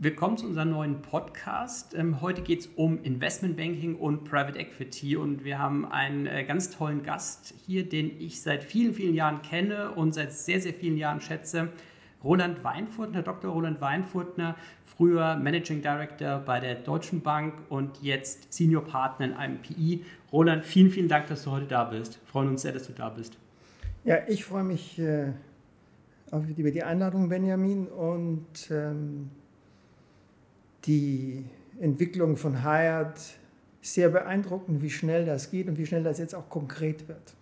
Willkommen zu unserem neuen Podcast. Ähm, heute geht es um Investmentbanking und Private Equity und wir haben einen äh, ganz tollen Gast hier, den ich seit vielen, vielen Jahren kenne und seit sehr, sehr vielen Jahren schätze. Roland Weinfurtner, Dr. Roland Weinfurtner, früher Managing Director bei der Deutschen Bank und jetzt Senior Partner in einem PI. Roland, vielen, vielen Dank, dass du heute da bist. Wir freuen uns sehr, dass du da bist. Ja, ich freue mich äh, über die Einladung, Benjamin, und ähm, die Entwicklung von Hired sehr beeindruckend, wie schnell das geht und wie schnell das jetzt auch konkret wird.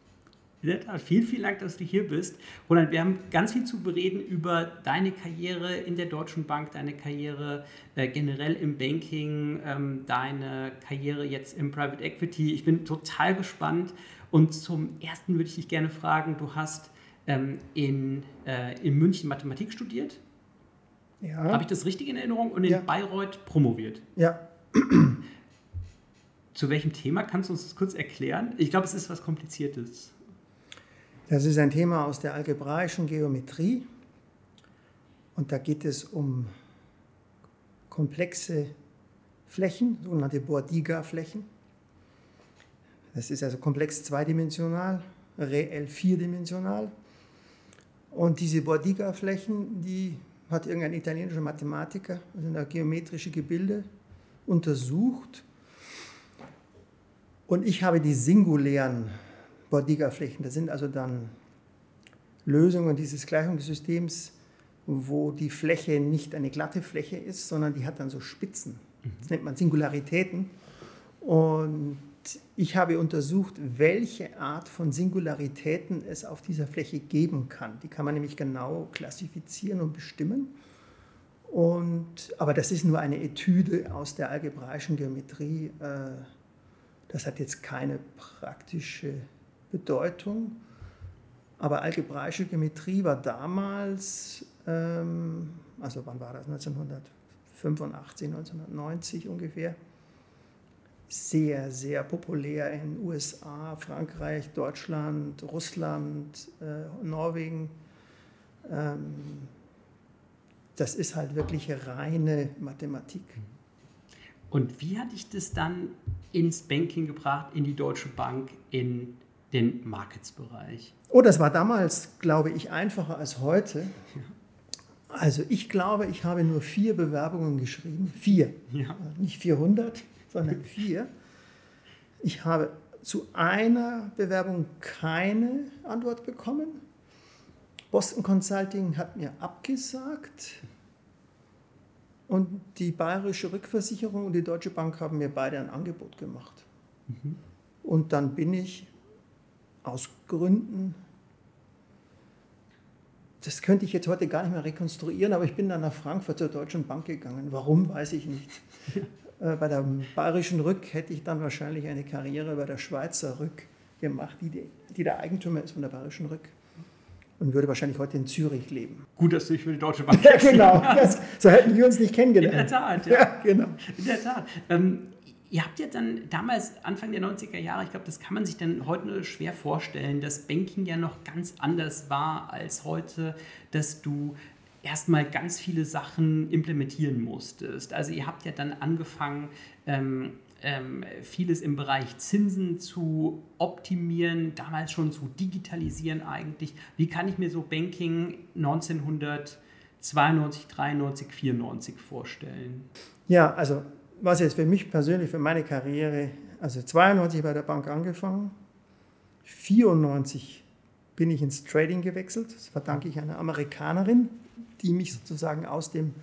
Vielen, vielen Dank, dass du hier bist. Roland, wir haben ganz viel zu bereden über deine Karriere in der Deutschen Bank, deine Karriere äh, generell im Banking, ähm, deine Karriere jetzt im Private Equity. Ich bin total gespannt. Und zum Ersten würde ich dich gerne fragen, du hast ähm, in, äh, in München Mathematik studiert ja. Habe ich das richtig in Erinnerung? Und in ja. Bayreuth promoviert. Ja. Zu welchem Thema kannst du uns das kurz erklären? Ich glaube, es ist was Kompliziertes. Das ist ein Thema aus der algebraischen Geometrie. Und da geht es um komplexe Flächen, sogenannte Bordiga-Flächen. Das ist also komplex zweidimensional, reell vierdimensional. Und diese Bordiga-Flächen, die hat irgendein italienischer Mathematiker, also geometrische Gebilde untersucht. Und ich habe die singulären Bordiga-Flächen. Das sind also dann Lösungen dieses Gleichungssystems, wo die Fläche nicht eine glatte Fläche ist, sondern die hat dann so Spitzen. Das nennt man Singularitäten. Und ich habe untersucht, welche Art von Singularitäten es auf dieser Fläche geben kann. Die kann man nämlich genau klassifizieren und bestimmen. Und, aber das ist nur eine Etüde aus der algebraischen Geometrie. Äh, das hat jetzt keine praktische Bedeutung. Aber algebraische Geometrie war damals, ähm, also wann war das? 1985, 1990 ungefähr sehr, sehr populär in USA, Frankreich, Deutschland, Russland, äh, Norwegen. Ähm, das ist halt wirklich reine Mathematik. Und wie hat dich das dann ins Banking gebracht, in die Deutsche Bank, in den Markets-Bereich? Oh, das war damals, glaube ich, einfacher als heute. Ja. Also ich glaube, ich habe nur vier Bewerbungen geschrieben. Vier, ja. nicht 400 sondern vier. Ich habe zu einer Bewerbung keine Antwort bekommen. Boston Consulting hat mir abgesagt. Und die Bayerische Rückversicherung und die Deutsche Bank haben mir beide ein Angebot gemacht. Mhm. Und dann bin ich aus Gründen, das könnte ich jetzt heute gar nicht mehr rekonstruieren, aber ich bin dann nach Frankfurt zur Deutschen Bank gegangen. Warum, weiß ich nicht. Äh, bei der bayerischen Rück hätte ich dann wahrscheinlich eine Karriere bei der Schweizer Rück gemacht, die, die der Eigentümer ist von der bayerischen Rück und würde wahrscheinlich heute in Zürich leben. Gut, dass du dich für die Deutsche Bank Ja, genau. Das, so hätten wir uns nicht kennengelernt. In der Tat, ja. ja genau. In der Tat. Ähm, ihr habt ja dann damals, Anfang der 90er Jahre, ich glaube, das kann man sich dann heute schwer vorstellen, dass Banking ja noch ganz anders war als heute, dass du erstmal ganz viele Sachen implementieren musstest. Also ihr habt ja dann angefangen, ähm, ähm, vieles im Bereich Zinsen zu optimieren, damals schon zu digitalisieren eigentlich. Wie kann ich mir so Banking 1992, 93, 94 vorstellen? Ja, also was jetzt für mich persönlich, für meine Karriere, also 92 bei der Bank angefangen, 94 bin ich ins Trading gewechselt. Das verdanke ich einer Amerikanerin, die mich sozusagen aus dem,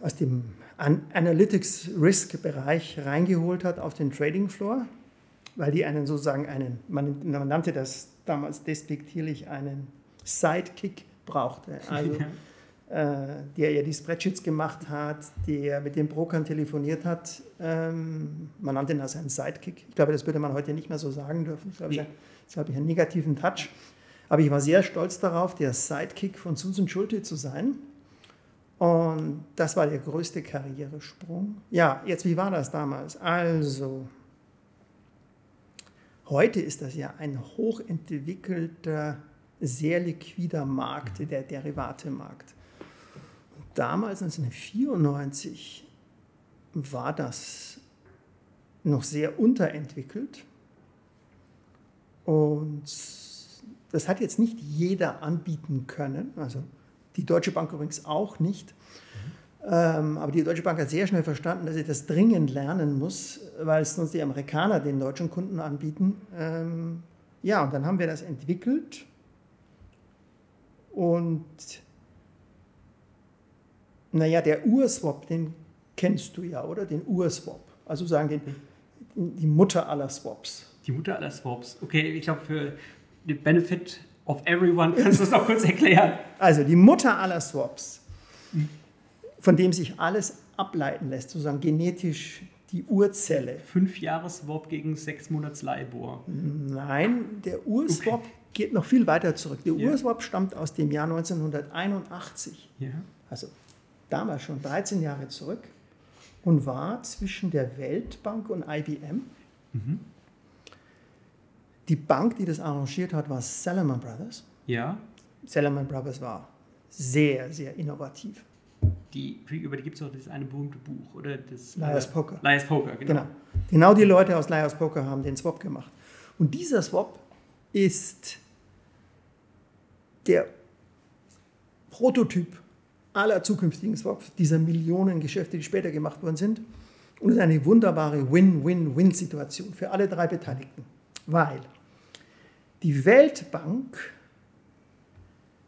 aus dem Analytics Risk Bereich reingeholt hat auf den Trading Floor, weil die einen sozusagen einen, man, nannte das damals despektierlich einen Sidekick brauchte. Also äh, der ja die Spreadsheets gemacht hat, der mit den Brokern telefoniert hat. Ähm, man nannte ihn als einen Sidekick. Ich glaube, das würde man heute nicht mehr so sagen dürfen. Ich glaube, das habe ich einen negativen Touch. Aber ich war sehr stolz darauf, der Sidekick von Susan Schulte zu sein. Und das war der größte Karrieresprung. Ja, jetzt, wie war das damals? Also, heute ist das ja ein hochentwickelter, sehr liquider Markt, der Derivatemarkt. Und damals, 1994, war das noch sehr unterentwickelt. Und das hat jetzt nicht jeder anbieten können. Also die Deutsche Bank übrigens auch nicht. Ähm, aber die Deutsche Bank hat sehr schnell verstanden, dass sie das dringend lernen muss, weil sonst die Amerikaner den deutschen Kunden anbieten. Ähm, ja, und dann haben wir das entwickelt und naja, der Urswap, den kennst du ja, oder? Den Urswap. Also sagen den, die Mutter aller Swaps. Die Mutter aller Swaps. Okay, ich glaube, für den Benefit of everyone. Kannst du das noch kurz erklären? Also die Mutter aller Swaps, von dem sich alles ableiten lässt, sozusagen genetisch die Urzelle. Fünf Jahre Swap gegen sechs Monats LIBOR. Nein, der Urswap okay. geht noch viel weiter zurück. Der ja. Urswap stammt aus dem Jahr 1981. Ja. Also damals schon 13 Jahre zurück und war zwischen der Weltbank und IBM. Mhm. Die Bank, die das arrangiert hat, war Salomon Brothers. Ja. Salomon Brothers war sehr, sehr innovativ. Die, über die gibt es auch das eine berühmte Buch, oder? Das, Liar's Poker. Liar's Poker, genau. genau. Genau die Leute aus Liar's Poker haben den Swap gemacht. Und dieser Swap ist der Prototyp aller zukünftigen Swaps, dieser Millionen Geschäfte, die später gemacht worden sind. Und es ist eine wunderbare Win-Win-Win-Situation für alle drei Beteiligten. Weil die Weltbank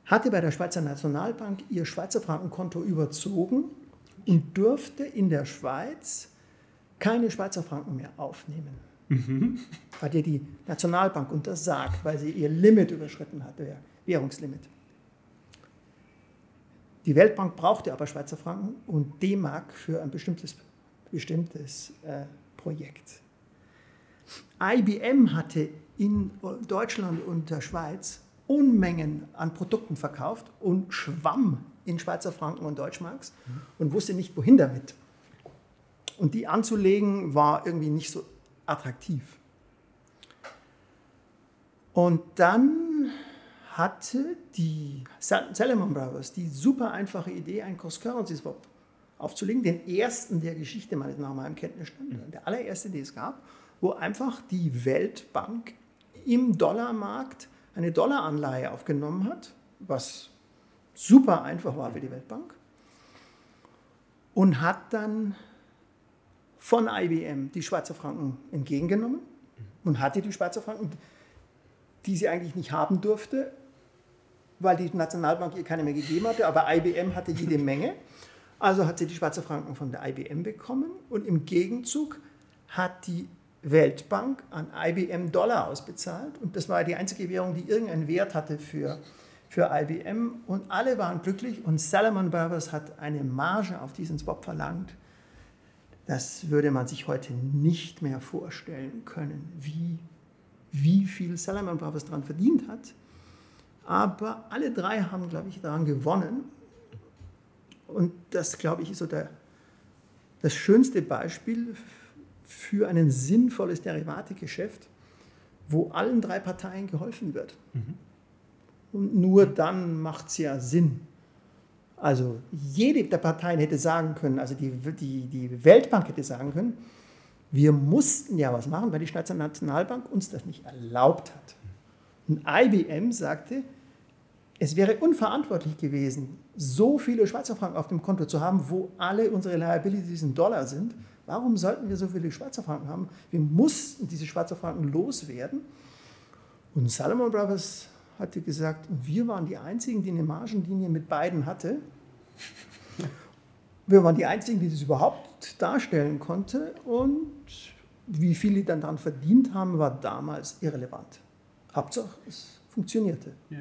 hatte bei der Schweizer Nationalbank ihr Schweizer Frankenkonto überzogen und durfte in der Schweiz keine Schweizer Franken mehr aufnehmen. Mhm. Hat ihr die Nationalbank untersagt, weil sie ihr Limit überschritten hatte, ihr Währungslimit. Die Weltbank brauchte aber Schweizer Franken und D-Mark für ein bestimmtes, bestimmtes äh, Projekt. IBM hatte in Deutschland und der Schweiz Unmengen an Produkten verkauft und schwamm in Schweizer Franken und Deutschmarks und wusste nicht, wohin damit. Und die anzulegen war irgendwie nicht so attraktiv. Und dann hatte die Salomon Brothers die super einfache Idee, einen Cross-Currency-Swap aufzulegen, den ersten der Geschichte meines nach meinem Kenntnisstand, mhm. der allererste, den es gab wo einfach die Weltbank im Dollarmarkt eine Dollaranleihe aufgenommen hat, was super einfach war für die Weltbank, und hat dann von IBM die Schweizer Franken entgegengenommen und hatte die Schweizer Franken, die sie eigentlich nicht haben durfte, weil die Nationalbank ihr keine mehr gegeben hatte, aber IBM hatte jede Menge. Also hat sie die Schweizer Franken von der IBM bekommen und im Gegenzug hat die Weltbank an IBM Dollar ausbezahlt. Und das war die einzige Währung, die irgendeinen Wert hatte für, für IBM. Und alle waren glücklich. Und Salomon Brothers hat eine Marge auf diesen Swap verlangt. Das würde man sich heute nicht mehr vorstellen können, wie, wie viel Salomon Brothers daran verdient hat. Aber alle drei haben, glaube ich, daran gewonnen. Und das, glaube ich, ist so der, das schönste Beispiel für ein sinnvolles Derivategeschäft, wo allen drei Parteien geholfen wird. Mhm. Und nur dann macht es ja Sinn. Also jede der Parteien hätte sagen können, also die, die, die Weltbank hätte sagen können, wir mussten ja was machen, weil die Schweizer Nationalbank uns das nicht erlaubt hat. Und IBM sagte, es wäre unverantwortlich gewesen, so viele Schweizer Franken auf dem Konto zu haben, wo alle unsere Liabilities in Dollar sind. Warum sollten wir so viele Schweizer Franken haben? Wir mussten diese Schweizer Franken loswerden. Und Salomon Brothers hatte gesagt, wir waren die Einzigen, die eine Margenlinie mit beiden hatte. Wir waren die Einzigen, die das überhaupt darstellen konnte. Und wie viel die dann daran verdient haben, war damals irrelevant. Hauptsache, es funktionierte. Ja.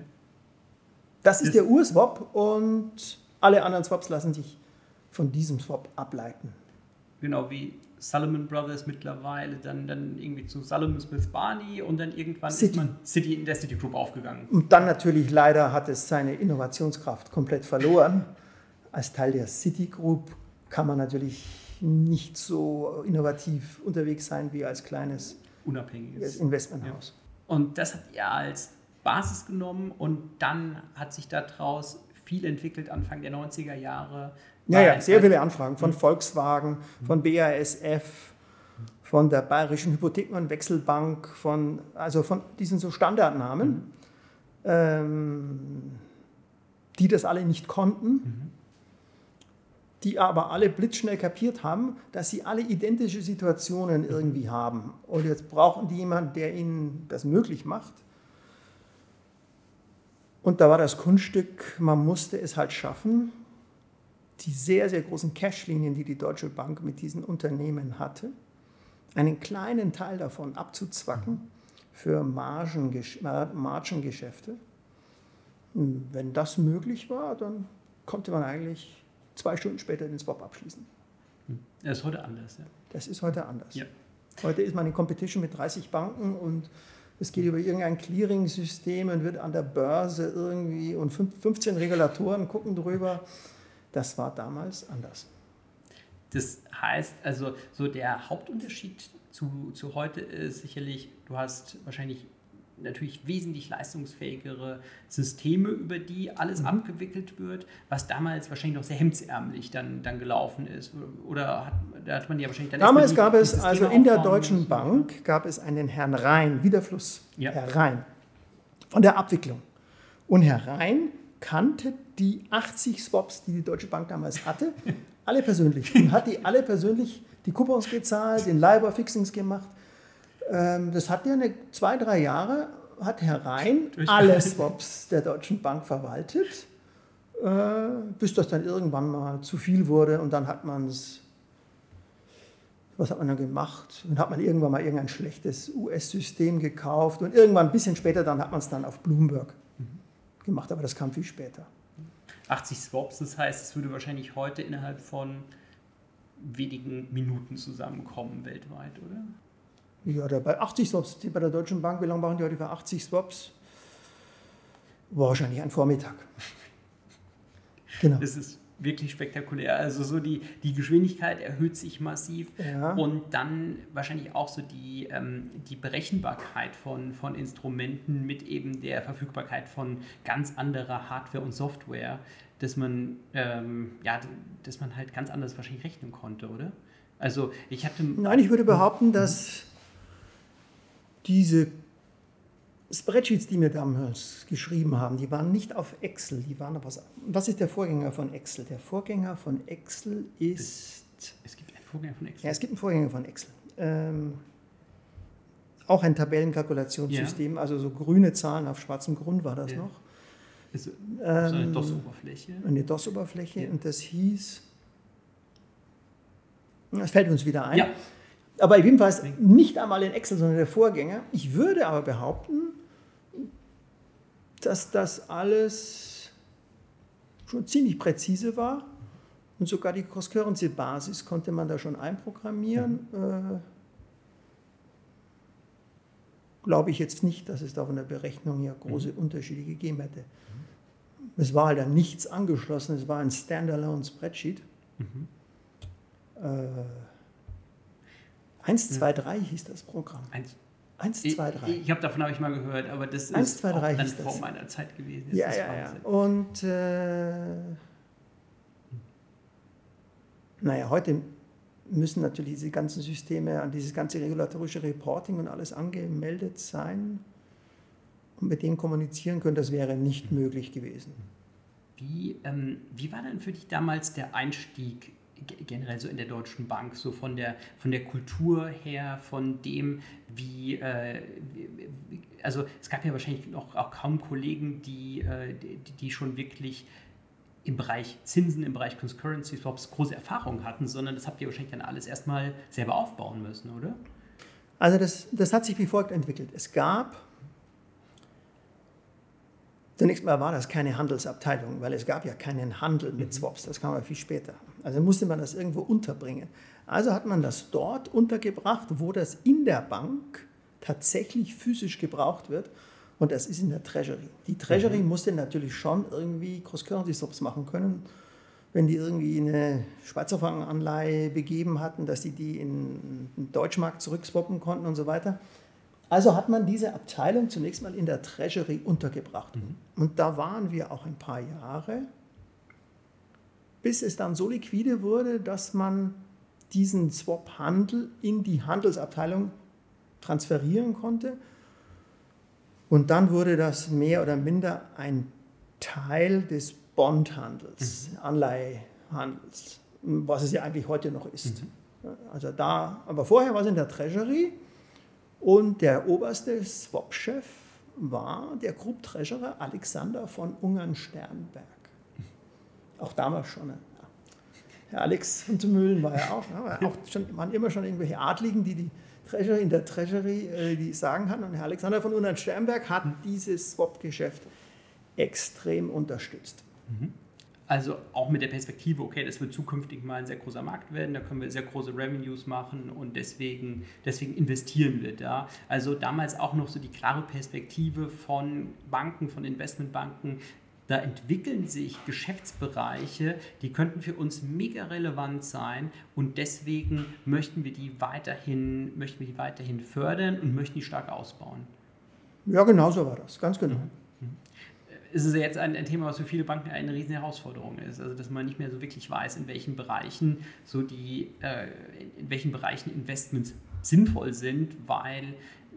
Das ist der Urswap und Alle anderen Swaps lassen sich von diesem Swap ableiten. Genau wie Salomon Brothers mittlerweile, dann, dann irgendwie zu Salomon Smith Barney und dann irgendwann City. ist man City in der City Group aufgegangen. Und dann natürlich leider hat es seine Innovationskraft komplett verloren. Als Teil der Citigroup kann man natürlich nicht so innovativ unterwegs sein wie als kleines Unabhängiges. Investmenthaus. Und das habt ihr als Basis genommen und dann hat sich daraus viel entwickelt, Anfang der 90er Jahre. Ja, ja, sehr viele Anfragen von Volkswagen, von BASF, von der Bayerischen Hypotheken- und Wechselbank, von, also von diesen so Standardnamen, ähm, die das alle nicht konnten, die aber alle blitzschnell kapiert haben, dass sie alle identische Situationen irgendwie haben. Und jetzt brauchen die jemanden, der ihnen das möglich macht. Und da war das Kunststück, man musste es halt schaffen, die sehr, sehr großen Cashlinien, die die Deutsche Bank mit diesen Unternehmen hatte, einen kleinen Teil davon abzuzwacken für Margengesch Margengeschäfte. Und Wenn das möglich war, dann konnte man eigentlich zwei Stunden später den Swap abschließen. Das ist heute anders, ja. Das ist heute anders. Ja. Heute ist man in Competition mit 30 Banken und es geht über irgendein Clearing-System und wird an der Börse irgendwie und fünf- 15 Regulatoren gucken drüber. Das war damals anders. Das heißt also, so der Hauptunterschied zu, zu heute ist sicherlich, du hast wahrscheinlich natürlich wesentlich leistungsfähigere Systeme, über die alles Mhm. abgewickelt wird, was damals wahrscheinlich noch sehr hemdsärmlich dann, dann gelaufen ist. Oder hat, da hat man ja wahrscheinlich dann Damals gab es also in der Deutschen müssen. Bank gab es einen Herrn Rhein, wie der Fluss, Ja. Herr Rhein, von der Abwicklung. Und Herr Rhein kannte die 80 Swaps, die die Deutsche Bank damals hatte, alle persönlich. Und hat die alle persönlich die Coupons gezahlt, den LIBOR-Fixings gemacht. Ähm, Das hat ja eine, zwei, drei Jahre, hat Herr Rhein alle Swaps der Deutschen Bank verwaltet, äh, bis das dann irgendwann mal zu viel wurde und dann hat man es was hat man dann gemacht? Und hat man irgendwann mal irgendein schlechtes US-System gekauft und irgendwann ein bisschen später dann hat man es dann auf Bloomberg gemacht, aber das kam viel später. 80 Swaps, das heißt, es würde wahrscheinlich heute innerhalb von wenigen Minuten zusammenkommen weltweit, oder? Ja, da bei 80 Swaps, bei der Deutschen Bank, wie lange machen die heute für 80 Swaps? Wahrscheinlich ein Vormittag. Genau. Das ist wirklich spektakulär. Also so die, die Geschwindigkeit erhöht sich massiv Ja. und dann wahrscheinlich auch so die, ähm, die Berechenbarkeit von, von Instrumenten mit eben der Verfügbarkeit von ganz anderer Hardware und Software, dass man, ähm, ja, dass man halt ganz anders wahrscheinlich rechnen konnte, oder? Also ich hatte... Nein, ich würde behaupten, dass diese Spreadsheets, die wir damals geschrieben haben, die waren nicht auf Excel, die waren auf was. Was ist der Vorgänger von Excel? Der Vorgänger von Excel ist. Es gibt einen Vorgänger von Excel. Ja, es gibt einen Vorgänger von Excel. Ähm, auch ein Tabellenkalkulationssystem, also so grüne Zahlen auf schwarzem Grund war das Ja. noch. Ist so eine Ähm, DOS-Oberfläche. Eine DOS-Oberfläche Ja. und das hieß. Das fällt uns wieder ein. Ja, Aber jedenfalls nicht einmal in Excel, sondern der Vorgänger. Ich würde aber behaupten, dass das alles schon ziemlich präzise war und sogar die Cross-Currency-Basis konnte man da schon einprogrammieren. Äh, Glaube ich jetzt nicht, dass es da von der Berechnung her große Unterschiede gegeben hätte. Es war halt an nichts angeschlossen, es war ein Standalone Spreadsheet. Äh, 1, 2, 3 hieß das Programm. eins. 1, Ich, 2, 3. ich habe davon habe ich mal gehört, aber das ist Eins, zwei, auch drei dann vor das. meiner Zeit gewesen. Das Ja, ja, ja. Und äh, naja, heute müssen natürlich diese ganzen Systeme an dieses ganze regulatorische Reporting und alles angemeldet sein und mit denen kommunizieren können. Das wäre nicht möglich gewesen. Wie, ähm, wie war denn für dich damals der Einstieg generell so in der Deutschen Bank, so von der, von der Kultur her, von dem, wie, äh, also es gab ja wahrscheinlich noch auch kaum Kollegen, die, äh, die, die schon wirklich im Bereich Zinsen, im Bereich Concurrency Swaps große Erfahrung hatten, sondern das habt ihr wahrscheinlich dann alles erstmal selber aufbauen müssen, oder? Also das, das hat sich wie folgt entwickelt. Es gab Zunächst mal war das keine Handelsabteilung, weil es gab ja keinen Handel mit Swaps, das kam ja viel später. Also musste man das irgendwo unterbringen. Also hat man das dort untergebracht, wo das in der Bank tatsächlich physisch gebraucht wird. Und das ist in der Treasury. Die Treasury mhm. musste natürlich schon irgendwie Cross-Currency-Swaps machen können. Wenn die irgendwie eine Schweizer Frankenanleihe begeben hatten, dass sie die in den Deutschmarkt zurückswappen konnten und so weiter. Also hat man diese Abteilung zunächst mal in der Treasury untergebracht. Mhm. Und da waren wir auch ein paar Jahre, bis es dann so liquide wurde, dass man diesen Swap-Handel in die Handelsabteilung transferieren konnte. Und dann wurde das mehr oder minder ein Teil des Bondhandels, mhm. Anleihehandels, was es ja eigentlich heute noch ist. Mhm. Also da, aber vorher war es in der Treasury und der oberste Swap-Chef war der Group Treasurer Alexander von Ungern-Sternberg. Auch damals schon. Ja. Herr Alex von Mühlen war ja auch, ja, auch schon, waren immer schon irgendwelche Adligen, die die Treasury in der Treasury äh, die sagen hatten. Und Herr Alexander von Ungern-Sternberg hat dieses Swap-Geschäft extrem unterstützt. Mhm. Also auch mit der Perspektive, okay, das wird zukünftig mal ein sehr großer Markt werden, da können wir sehr große Revenues machen und deswegen, deswegen investieren wir da. Also damals auch noch so die klare Perspektive von Banken, von Investmentbanken, da entwickeln sich Geschäftsbereiche, die könnten für uns mega relevant sein und deswegen möchten wir die weiterhin, möchten wir die weiterhin fördern und möchten die stark ausbauen. Ja, genau so war das, ganz genau. Mhm ist es jetzt ein, ein, Thema, was für viele Banken eine riesen Herausforderung ist. Also dass man nicht mehr so wirklich weiß, in welchen Bereichen so die, äh, in welchen Bereichen Investments sinnvoll sind, weil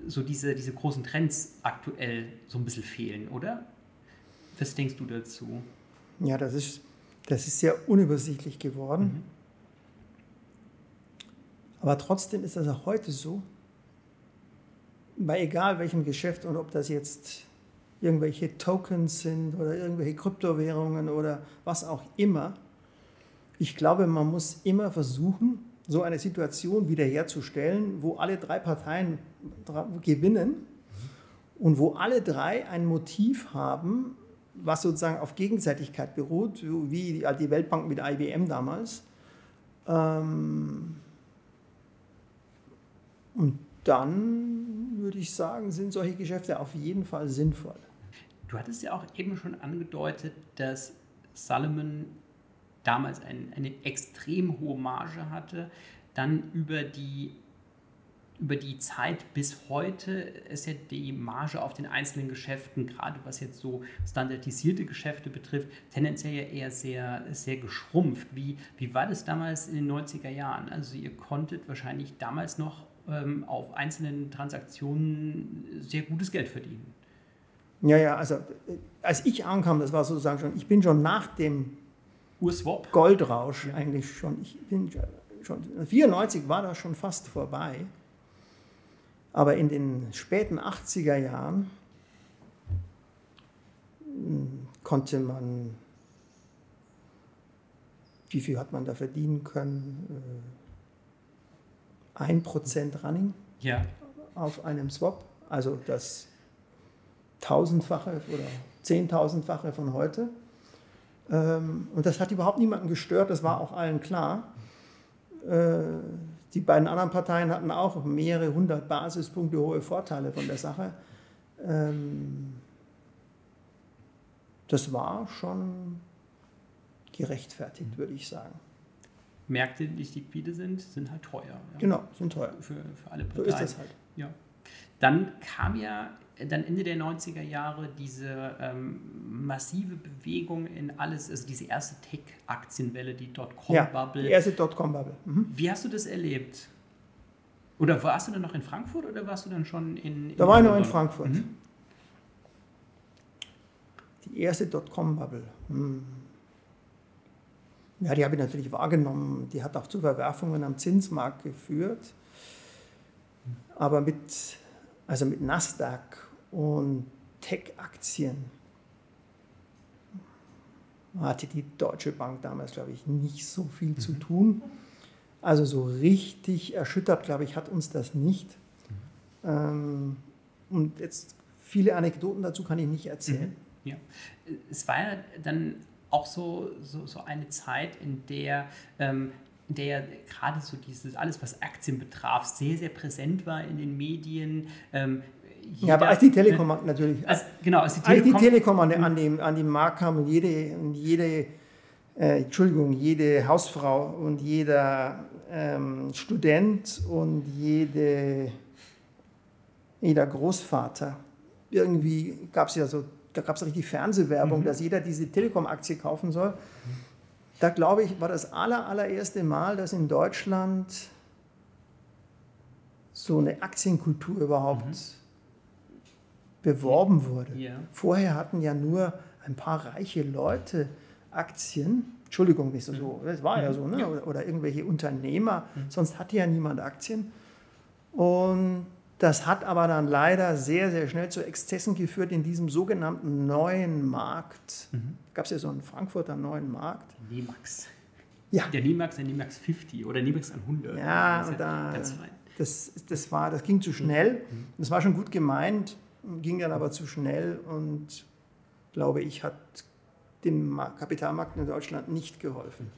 so diese, diese großen Trends aktuell so ein bisschen fehlen, oder? Was denkst du dazu? Ja, das ist, das ist sehr unübersichtlich geworden. Mhm. Aber trotzdem ist das auch heute so, bei egal welchem Geschäft und ob das jetzt irgendwelche Tokens sind oder irgendwelche Kryptowährungen oder was auch immer. Ich glaube, man muss immer versuchen, so eine Situation wiederherzustellen, wo alle drei Parteien gewinnen und wo alle drei ein Motiv haben, was sozusagen auf Gegenseitigkeit beruht, wie die Weltbank mit IBM damals. Ähm, und dann würde ich sagen, sind solche Geschäfte auf jeden Fall sinnvoll. Du hattest ja auch eben schon angedeutet, dass Salomon damals ein, eine extrem hohe Marge hatte, dann über die, über die Zeit bis heute ist ja die Marge auf den einzelnen Geschäften, gerade was jetzt so standardisierte Geschäfte betrifft, tendenziell ja eher sehr, sehr geschrumpft. Wie, wie war das damals in den 90er Jahren? Also ihr konntet wahrscheinlich damals noch ähm, auf einzelnen Transaktionen sehr gutes Geld verdienen. Ja, ja, also als ich ankam, das war sozusagen schon, ich bin schon nach dem Urswap. Goldrausch ja. eigentlich schon, ich bin schon, 94 war das schon fast vorbei, aber in den späten 80er Jahren hm, konnte man, wie viel hat man da verdienen können? Äh, ein Prozent Running ja. auf einem Swap, also das tausendfache oder zehntausendfache von heute. Ähm, und das hat überhaupt niemanden gestört, das war auch allen klar. Äh, die beiden anderen Parteien hatten auch mehrere hundert Basispunkte hohe Vorteile von der Sache. Ähm, das war schon gerechtfertigt, würde ich sagen. Märkte, die nicht liquide sind, sind halt teuer. Ja. Genau, sind teuer. Für, für alle Parteien. So ist das halt. Ja. Dann kam ja dann Ende der 90er Jahre diese ähm, massive Bewegung in alles, also diese erste Tech-Aktienwelle, die Dotcom-Bubble. Ja, die erste Dotcom-Bubble. Mhm. Wie hast du das erlebt? Oder warst du dann noch in Frankfurt oder warst du dann schon in. in da war ich noch in Frankfurt. Mhm. Die erste Dotcom-Bubble. Mhm. Ja, die habe ich natürlich wahrgenommen. Die hat auch zu Verwerfungen am Zinsmarkt geführt. Aber mit, also mit Nasdaq und Tech-Aktien hatte die Deutsche Bank damals, glaube ich, nicht so viel zu mhm. tun. Also so richtig erschüttert, glaube ich, hat uns das nicht. Mhm. Ähm, und jetzt viele Anekdoten dazu kann ich nicht erzählen. Mhm. Ja, es war ja dann auch so, so, so eine Zeit, in der ähm, in der gerade so dieses alles, was Aktien betraf, sehr, sehr präsent war in den Medien. Ähm, jeder, ja, aber als die Telekom ne, natürlich. Als, genau, als die Telekom, als die Telekom an, an, dem, an den Markt kam und jede, und jede äh, Entschuldigung, jede Hausfrau und jeder ähm, Student und jede, jeder Großvater, irgendwie gab es ja so, da gab es richtig Fernsehwerbung, mhm. dass jeder diese Telekom-Aktie kaufen soll. Da glaube ich, war das aller, allererste Mal, dass in Deutschland so eine Aktienkultur überhaupt mhm. Beworben wurde. Ja. Vorher hatten ja nur ein paar reiche Leute Aktien. Entschuldigung, nicht so, so das war ja so, ne? oder, oder irgendwelche Unternehmer, mhm. sonst hatte ja niemand Aktien. Und das hat aber dann leider sehr, sehr schnell zu Exzessen geführt in diesem sogenannten neuen Markt. Mhm. Gab es ja so einen Frankfurter neuen Markt. NIMAX. Ja. Der NIMAX, der NIMAX 50 oder NIMAX 100. Ja, das, da, das, das, war, das ging zu schnell. Mhm. Das war schon gut gemeint, ging dann aber zu schnell und glaube ich, hat dem Kapitalmarkt in Deutschland nicht geholfen.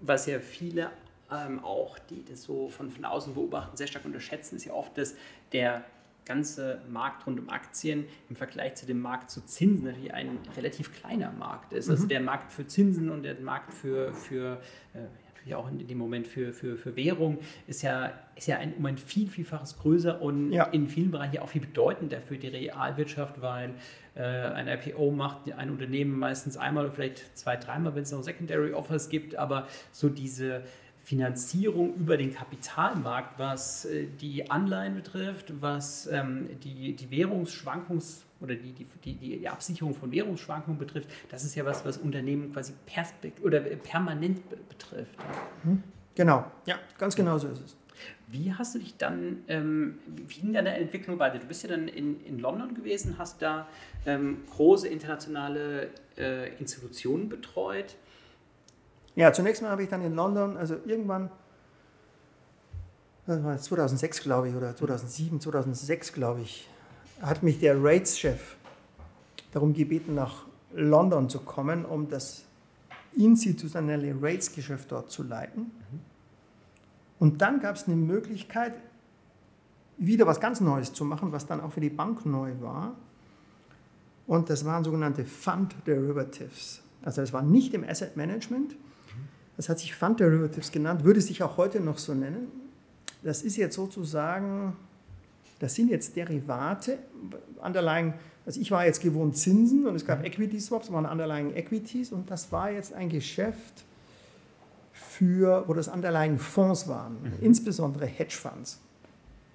Was ja viele ähm, auch, die das so von, von außen beobachten, sehr stark unterschätzen, ist ja oft, dass der ganze Markt rund um Aktien im Vergleich zu dem Markt zu Zinsen natürlich ein relativ kleiner Markt ist. Also mhm. Der Markt für Zinsen und der Markt für, für äh, natürlich auch in dem Moment für, für, für Währung ist ja, ist ja ein, um ein viel, vielfaches größer und ja. in vielen Bereichen auch viel bedeutender für die Realwirtschaft, weil äh, ein IPO macht ein Unternehmen meistens einmal oder vielleicht zwei, dreimal, wenn es noch Secondary Offers gibt, aber so diese Finanzierung über den Kapitalmarkt, was äh, die Anleihen betrifft, was ähm, die, die Währungsschwankungs- oder die, die, die, die Absicherung von Währungsschwankungen betrifft, das ist ja was, was Unternehmen quasi oder permanent betrifft. Mhm. Genau, ja, ganz genau so ist es. Wie hast du dich dann, ähm, wie ging deine Entwicklung weiter? Du bist ja dann in, in London gewesen, hast da ähm, große internationale äh, Institutionen betreut. Ja, zunächst mal habe ich dann in London, also irgendwann, das war 2006 glaube ich, oder 2007, 2006 glaube ich, hat mich der Rates-Chef darum gebeten, nach London zu kommen, um das institutionelle Rates-Geschäft dort zu leiten. Und dann gab es eine Möglichkeit, wieder was ganz Neues zu machen, was dann auch für die Bank neu war. Und das waren sogenannte Fund Derivatives. Also das war nicht im Asset Management, das hat sich Fund Derivatives genannt, würde sich auch heute noch so nennen. Das ist jetzt sozusagen, das sind jetzt Derivate, Underlying, also ich war jetzt gewohnt Zinsen und es gab mhm. Equity Swaps, waren Underlying Equities und das war jetzt ein Geschäft für, wo das Underlying Fonds waren, mhm. insbesondere Hedgefonds.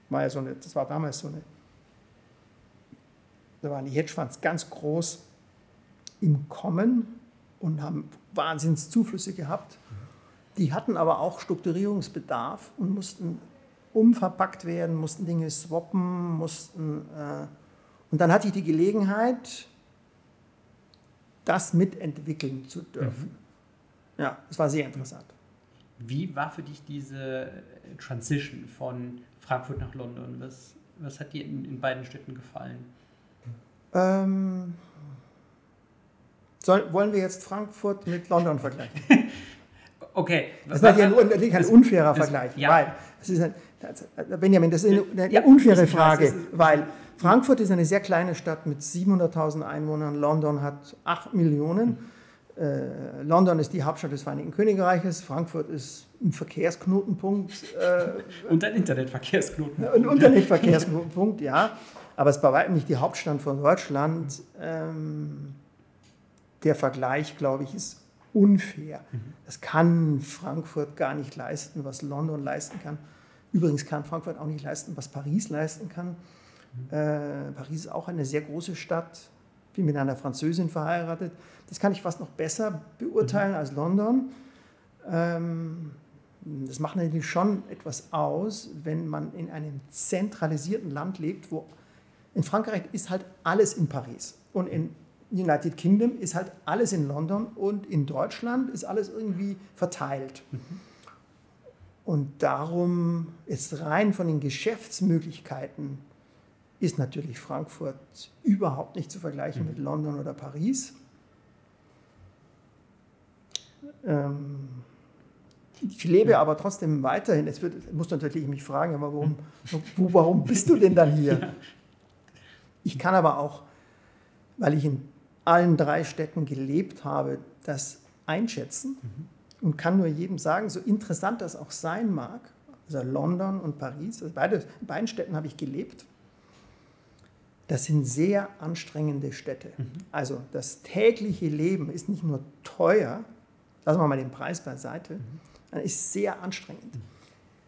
War ja so eine, das war damals so eine, da waren die Hedgefonds ganz groß im Kommen und haben Wahnsinnszuflüsse gehabt. Die hatten aber auch Strukturierungsbedarf und mussten umverpackt werden, mussten Dinge swappen, mussten. Äh, und dann hatte ich die Gelegenheit, das mitentwickeln zu dürfen. Mhm. Ja, es war sehr interessant. Wie war für dich diese Transition von Frankfurt nach London? Was, was hat dir in, in beiden Städten gefallen? Ähm, soll, wollen wir jetzt Frankfurt mit London vergleichen? okay. Das ist natürlich ein, natürlich ein unfairer das, Vergleich, ja. weil das ist ein, das, Benjamin, das ist eine, eine ja, unfaire Frage, weiß, weil Frankfurt ist eine sehr kleine Stadt mit 700.000 Einwohnern, London hat 8 Millionen. Äh, London ist die Hauptstadt des Vereinigten Königreiches, Frankfurt ist ein Verkehrsknotenpunkt. Äh, und ein Internetverkehrsknotenpunkt. Ein Internetverkehrsknotenpunkt, ja. Aber es ist bei weitem nicht die Hauptstadt von Deutschland. Ähm, der Vergleich, glaube ich, ist unfair. Mhm. Das kann Frankfurt gar nicht leisten, was London leisten kann. Übrigens kann Frankfurt auch nicht leisten, was Paris leisten kann. Äh, Paris ist auch eine sehr große Stadt, bin mit einer Französin verheiratet. Das kann ich fast noch besser beurteilen mhm. als London. Ähm, das macht natürlich schon etwas aus, wenn man in einem zentralisierten Land lebt, wo in Frankreich ist halt alles in Paris und in United Kingdom ist halt alles in London und in Deutschland ist alles irgendwie verteilt. Mhm. Und darum ist rein von den Geschäftsmöglichkeiten ist natürlich Frankfurt überhaupt nicht zu vergleichen mhm. mit London oder Paris. Ähm, ich lebe aber trotzdem weiterhin. Es wird, muss natürlich mich fragen, aber warum, wo, warum bist du denn dann hier? Ich kann aber auch, weil ich in allen drei Städten gelebt habe, das einschätzen und kann nur jedem sagen, so interessant das auch sein mag, also London und Paris, also beide, in beiden Städten habe ich gelebt, das sind sehr anstrengende Städte. Mhm. Also das tägliche Leben ist nicht nur teuer, lassen wir mal den Preis beiseite, mhm. ist sehr anstrengend. Mhm.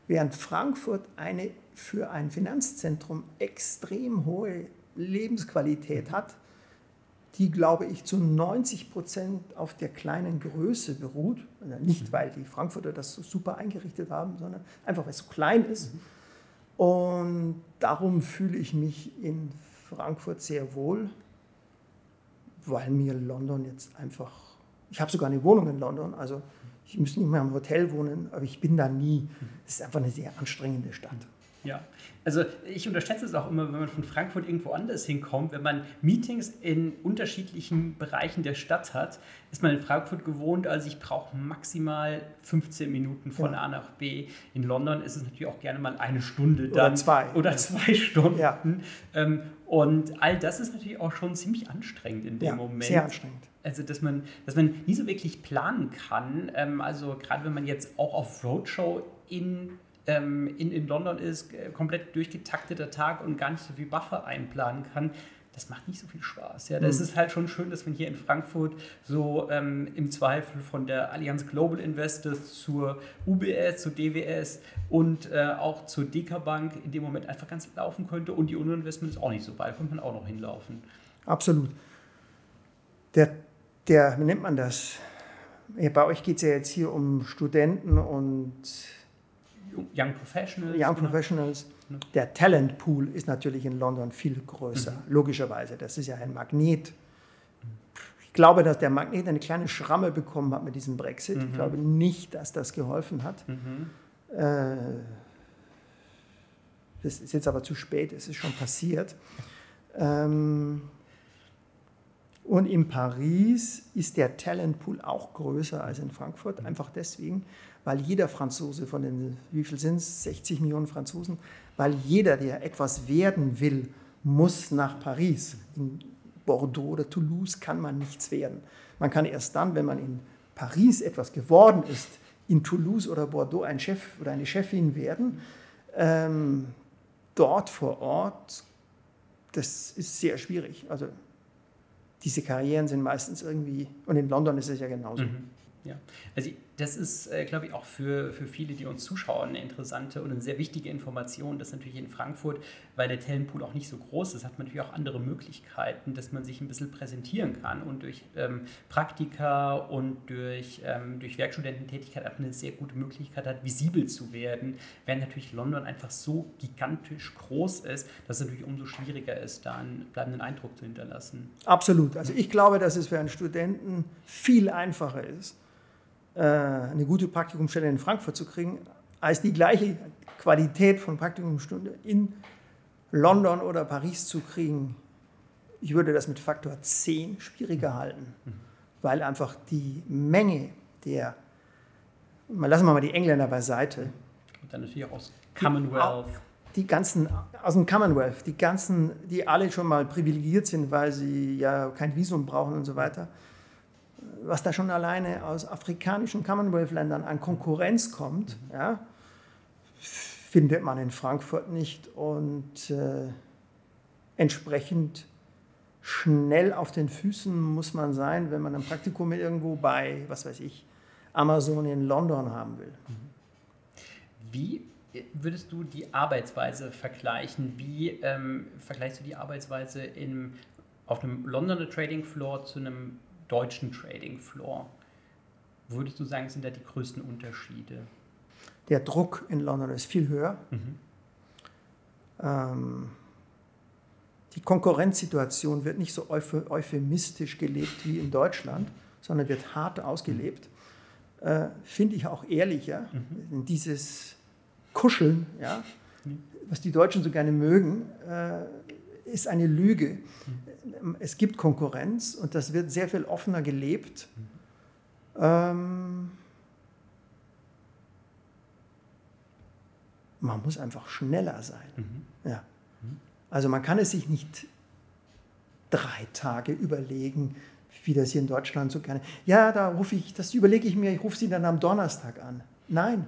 Während Frankfurt eine für ein Finanzzentrum extrem hohe Lebensqualität mhm. hat, die, glaube ich, zu 90 Prozent auf der kleinen Größe beruht. Also nicht, mhm. weil die Frankfurter das so super eingerichtet haben, sondern einfach, weil es so klein ist. Mhm. Und darum fühle ich mich in Frankfurt sehr wohl, weil mir London jetzt einfach, ich habe sogar eine Wohnung in London, also ich müsste nicht mehr im Hotel wohnen, aber ich bin da nie. Es ist einfach eine sehr anstrengende Stadt. Ja, also ich unterschätze es auch immer, wenn man von Frankfurt irgendwo anders hinkommt. Wenn man Meetings in unterschiedlichen Bereichen der Stadt hat, ist man in Frankfurt gewohnt, also ich brauche maximal 15 Minuten von ja. A nach B. In London ist es natürlich auch gerne mal eine Stunde dann. Oder zwei. Oder zwei Stunden. Ja. Ähm, und all das ist natürlich auch schon ziemlich anstrengend in dem ja, Moment. Sehr anstrengend. Also, dass man, dass man nie so wirklich planen kann. Ähm, also, gerade wenn man jetzt auch auf Roadshow in ähm, in, in London ist, äh, komplett durchgetakteter Tag und gar nicht so viel Buffer einplanen kann, das macht nicht so viel Spaß. Ja, das mhm. ist halt schon schön, dass man hier in Frankfurt so ähm, im Zweifel von der Allianz Global Investors zur UBS, zur DWS und äh, auch zur DK Bank in dem Moment einfach ganz laufen könnte und die Union Investment ist auch nicht so weit, könnte man auch noch hinlaufen. Absolut. Der, der, wie nennt man das? Bei euch geht es ja jetzt hier um Studenten und Young Professionals. Young genau. Professionals. Der Talentpool ist natürlich in London viel größer, mhm. logischerweise. Das ist ja ein Magnet. Ich glaube, dass der Magnet eine kleine Schramme bekommen hat mit diesem Brexit. Mhm. Ich glaube nicht, dass das geholfen hat. Mhm. Äh, das ist jetzt aber zu spät, es ist schon passiert. Ähm, und in Paris ist der Talentpool auch größer als in Frankfurt, einfach deswegen, weil jeder Franzose von den, wie viel sind es, 60 Millionen Franzosen, weil jeder, der etwas werden will, muss nach Paris. In Bordeaux oder Toulouse kann man nichts werden. Man kann erst dann, wenn man in Paris etwas geworden ist, in Toulouse oder Bordeaux ein Chef oder eine Chefin werden. Ähm, dort vor Ort, das ist sehr schwierig. Also diese Karrieren sind meistens irgendwie, und in London ist es ja genauso. Mhm. Ja, also das ist, äh, glaube ich, auch für, für viele, die uns zuschauen, eine interessante und eine sehr wichtige Information, dass natürlich in Frankfurt, weil der Talentpool auch nicht so groß ist, hat man natürlich auch andere Möglichkeiten, dass man sich ein bisschen präsentieren kann und durch ähm, Praktika und durch, ähm, durch Werkstudententätigkeit einfach eine sehr gute Möglichkeit hat, visibel zu werden, während natürlich London einfach so gigantisch groß ist, dass es natürlich umso schwieriger ist, da einen bleibenden Eindruck zu hinterlassen. Absolut. Also ich glaube, dass es für einen Studenten viel einfacher ist, eine gute Praktikumsstelle in Frankfurt zu kriegen, als die gleiche Qualität von Praktikumsstunde in London oder Paris zu kriegen. Ich würde das mit Faktor 10 schwieriger halten, weil einfach die Menge der, mal lassen wir mal die Engländer beiseite. Und dann natürlich auch aus Commonwealth. Die, die ganzen, aus dem Commonwealth, die ganzen, die alle schon mal privilegiert sind, weil sie ja kein Visum brauchen und so weiter was da schon alleine aus afrikanischen Commonwealth-Ländern an Konkurrenz kommt, mhm. ja, findet man in Frankfurt nicht. Und äh, entsprechend schnell auf den Füßen muss man sein, wenn man ein Praktikum irgendwo bei, was weiß ich, Amazon in London haben will. Mhm. Wie würdest du die Arbeitsweise vergleichen? Wie ähm, vergleichst du die Arbeitsweise in, auf einem Londoner Trading Floor zu einem deutschen Trading Floor. Würdest du sagen, sind da die größten Unterschiede? Der Druck in London ist viel höher. Mhm. Ähm, die Konkurrenzsituation wird nicht so euphemistisch gelebt wie in Deutschland, sondern wird hart ausgelebt. Äh, Finde ich auch ehrlicher. Mhm. Dieses Kuscheln, ja, mhm. was die Deutschen so gerne mögen, äh, ist eine Lüge. Es gibt Konkurrenz und das wird sehr viel offener gelebt. Ähm, man muss einfach schneller sein. Mhm. Ja. Also man kann es sich nicht drei Tage überlegen, wie das hier in Deutschland so gerne. Ja, da rufe ich, das überlege ich mir, ich rufe sie dann am Donnerstag an. Nein,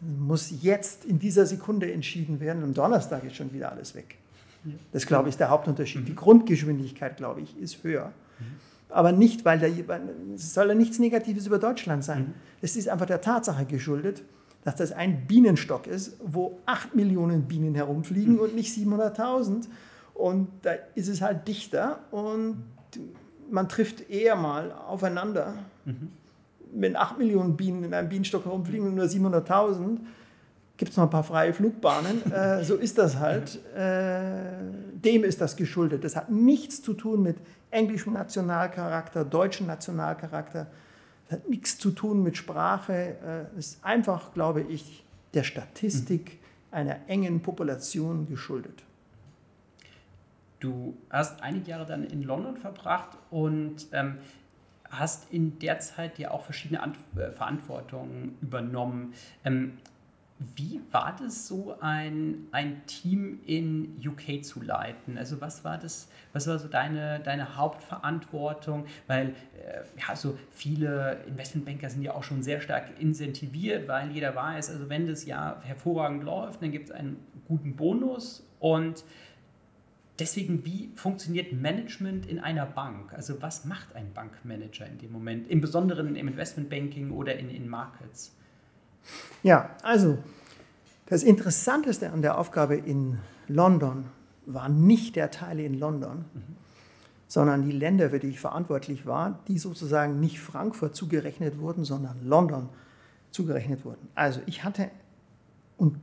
muss jetzt in dieser Sekunde entschieden werden. Am Donnerstag ist schon wieder alles weg. Das, glaube ich, ist der Hauptunterschied. Die mhm. Grundgeschwindigkeit, glaube ich, ist höher. Mhm. Aber nicht, weil da, es soll ja nichts Negatives über Deutschland sein. Es ist einfach der Tatsache geschuldet, dass das ein Bienenstock ist, wo 8 Millionen Bienen herumfliegen mhm. und nicht 700.000. Und da ist es halt dichter und man trifft eher mal aufeinander. Mhm. Wenn 8 Millionen Bienen in einem Bienenstock herumfliegen und nur 700.000, gibt es noch ein paar freie Flugbahnen. äh, so ist das halt. Äh, dem ist das geschuldet. Das hat nichts zu tun mit englischem Nationalcharakter, deutschem Nationalcharakter. Das hat nichts zu tun mit Sprache. Äh, ist einfach, glaube ich, der Statistik einer engen Population geschuldet. Du hast einige Jahre dann in London verbracht und ähm, hast in der Zeit ja auch verschiedene Ant äh, Verantwortungen übernommen. Ähm, wie war das so, ein, ein Team in UK zu leiten? Also was war das, was war so deine, deine Hauptverantwortung? Weil äh, ja, so viele Investmentbanker sind ja auch schon sehr stark incentiviert, weil jeder weiß, also wenn das Jahr hervorragend läuft, dann gibt es einen guten Bonus und Deswegen, wie funktioniert Management in einer Bank? Also was macht ein Bankmanager in dem Moment, im Besonderen im Investmentbanking oder in, in Markets? Ja, also das Interessanteste an der Aufgabe in London war nicht der Teil in London, mhm. sondern die Länder, für die ich verantwortlich war, die sozusagen nicht Frankfurt zugerechnet wurden, sondern London zugerechnet wurden. Also ich hatte, und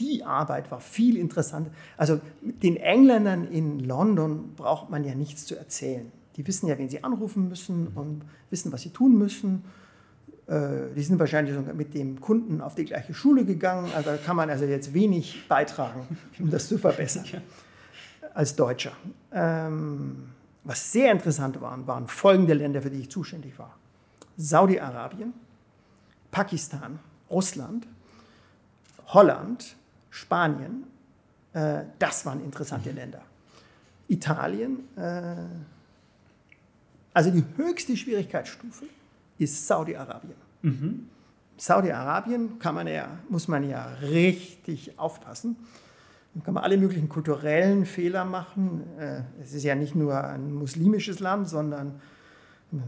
die Arbeit war viel interessanter. Also den Engländern in London braucht man ja nichts zu erzählen. Die wissen ja, wen sie anrufen müssen und wissen, was sie tun müssen. Äh, die sind wahrscheinlich mit dem Kunden auf die gleiche Schule gegangen. Also da kann man also jetzt wenig beitragen, um das zu verbessern als Deutscher. Ähm, was sehr interessant waren, waren folgende Länder, für die ich zuständig war. Saudi-Arabien, Pakistan, Russland, Holland, Spanien. Äh, das waren interessante Länder. Italien, äh, also die höchste Schwierigkeitsstufe ist Saudi-Arabien. Mhm. Saudi-Arabien kann man ja, muss man ja richtig aufpassen. Da kann man alle möglichen kulturellen Fehler machen. Äh, es ist ja nicht nur ein muslimisches Land, sondern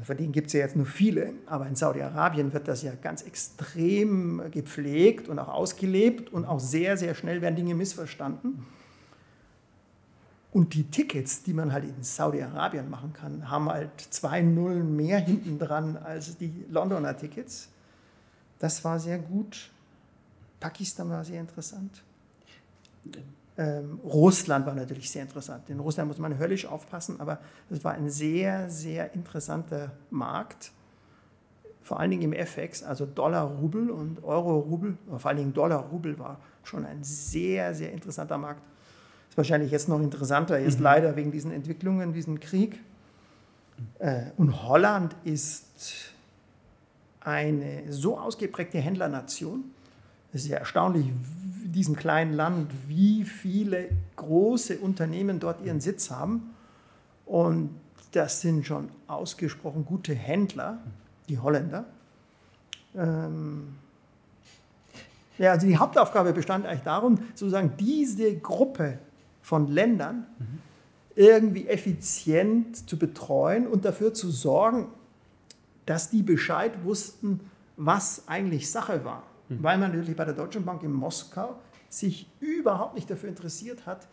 von denen gibt es ja jetzt nur viele. Aber in Saudi-Arabien wird das ja ganz extrem gepflegt und auch ausgelebt und auch sehr, sehr schnell werden Dinge missverstanden. Und die Tickets, die man halt in Saudi-Arabien machen kann, haben halt zwei Nullen mehr hinten dran als die Londoner Tickets. Das war sehr gut. Pakistan war sehr interessant. Ähm, Russland war natürlich sehr interessant. In Russland muss man höllisch aufpassen, aber es war ein sehr, sehr interessanter Markt. Vor allen Dingen im FX, also Dollar-Rubel und Euro-Rubel, vor allen Dingen Dollar-Rubel war schon ein sehr, sehr interessanter Markt wahrscheinlich jetzt noch interessanter ist, mhm. leider wegen diesen Entwicklungen, diesen Krieg. Äh, und Holland ist eine so ausgeprägte Händlernation. Es ist ja erstaunlich, in diesem kleinen Land, wie viele große Unternehmen dort ihren Sitz haben. Und das sind schon ausgesprochen gute Händler, die Holländer. Ähm ja, also die Hauptaufgabe bestand eigentlich darum, sozusagen diese Gruppe von Ländern mhm. irgendwie effizient zu betreuen und dafür zu sorgen, dass die Bescheid wussten, was eigentlich Sache war. Mhm. Weil man natürlich bei der Deutschen Bank in Moskau sich überhaupt nicht dafür interessiert hat,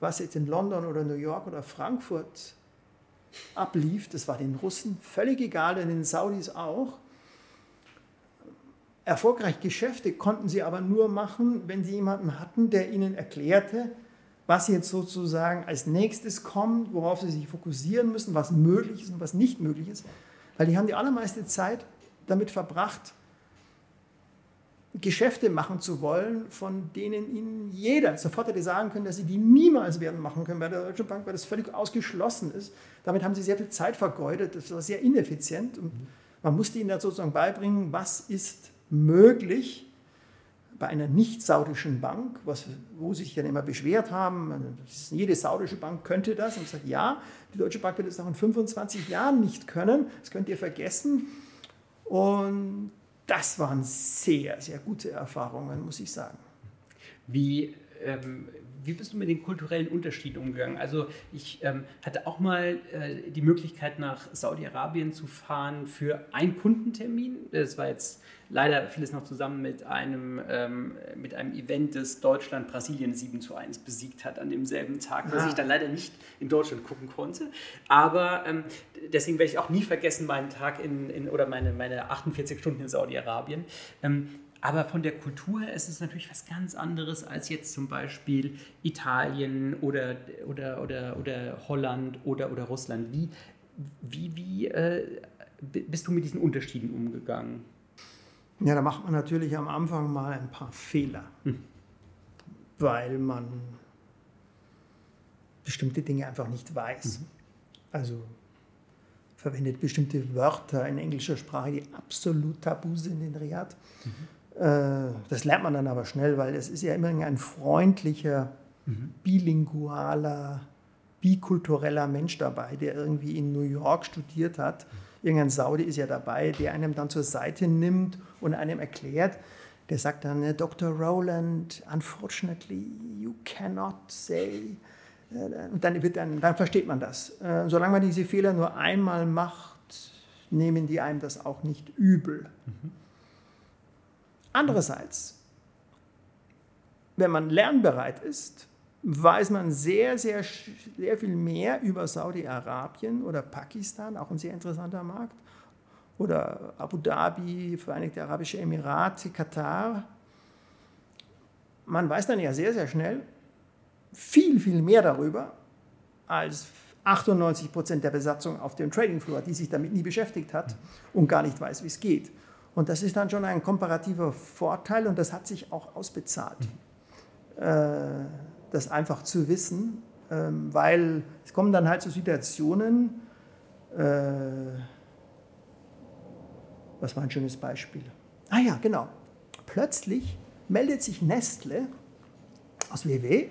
was jetzt in London oder New York oder Frankfurt ablief. Das war den Russen völlig egal, und den Saudis auch. Erfolgreich Geschäfte konnten sie aber nur machen, wenn sie jemanden hatten, der ihnen erklärte, was jetzt sozusagen als nächstes kommt, worauf sie sich fokussieren müssen, was möglich ist und was nicht möglich ist. Weil die haben die allermeiste Zeit damit verbracht, Geschäfte machen zu wollen, von denen ihnen jeder sofort hätte sagen können, dass sie die niemals werden machen können bei der Deutschen Bank, weil das völlig ausgeschlossen ist. Damit haben sie sehr viel Zeit vergeudet, das war sehr ineffizient und man musste ihnen da sozusagen beibringen, was ist möglich bei einer nicht-saudischen Bank, was, wo sich dann immer beschwert haben, jede saudische Bank könnte das und sagt, ja, die Deutsche Bank wird es auch in 25 Jahren nicht können, das könnt ihr vergessen. Und das waren sehr, sehr gute Erfahrungen, muss ich sagen. Wie, ähm, wie bist du mit den kulturellen Unterschieden umgegangen? Also ich ähm, hatte auch mal äh, die Möglichkeit, nach Saudi-Arabien zu fahren für einen Kundentermin. Das war jetzt leider vieles noch zusammen mit einem, ähm, mit einem Event, das Deutschland Brasilien 7 zu 1 besiegt hat an demselben Tag, ja. dass ich dann leider nicht in Deutschland gucken konnte. Aber ähm, deswegen werde ich auch nie vergessen meinen Tag in, in oder meine, meine 48 Stunden in Saudi-Arabien. Ähm, aber von der Kultur her ist es natürlich was ganz anderes als jetzt zum Beispiel Italien oder, oder, oder, oder Holland oder, oder Russland. Wie, wie, wie äh, bist du mit diesen Unterschieden umgegangen? Ja, da macht man natürlich am Anfang mal ein paar Fehler, hm. weil man bestimmte Dinge einfach nicht weiß. Mhm. Also verwendet bestimmte Wörter in englischer Sprache, die absolut tabu sind in Riyadh. Mhm. Äh, das lernt man dann aber schnell, weil es ist ja immer ein freundlicher, mhm. bilingualer, bikultureller Mensch dabei, der irgendwie in New York studiert hat. Mhm irgendein Saudi ist ja dabei, der einem dann zur Seite nimmt und einem erklärt, der sagt dann, Dr. Rowland, unfortunately, you cannot say. Äh, und dann, wird dann, dann versteht man das. Äh, solange man diese Fehler nur einmal macht, nehmen die einem das auch nicht übel. Mhm. Andererseits, wenn man lernbereit ist, weiß man sehr, sehr, sehr viel mehr über Saudi-Arabien oder Pakistan, auch ein sehr interessanter Markt, oder Abu Dhabi, Vereinigte Arabische Emirate, Katar. Man weiß dann ja sehr, sehr schnell viel, viel mehr darüber als 98 Prozent der Besatzung auf dem Trading Floor, die sich damit nie beschäftigt hat und gar nicht weiß, wie es geht. Und das ist dann schon ein komparativer Vorteil und das hat sich auch ausbezahlt. Äh, das einfach zu wissen, ähm, weil es kommen dann halt so Situationen, äh, was war ein schönes Beispiel? Ah ja, genau. Plötzlich meldet sich Nestle aus WW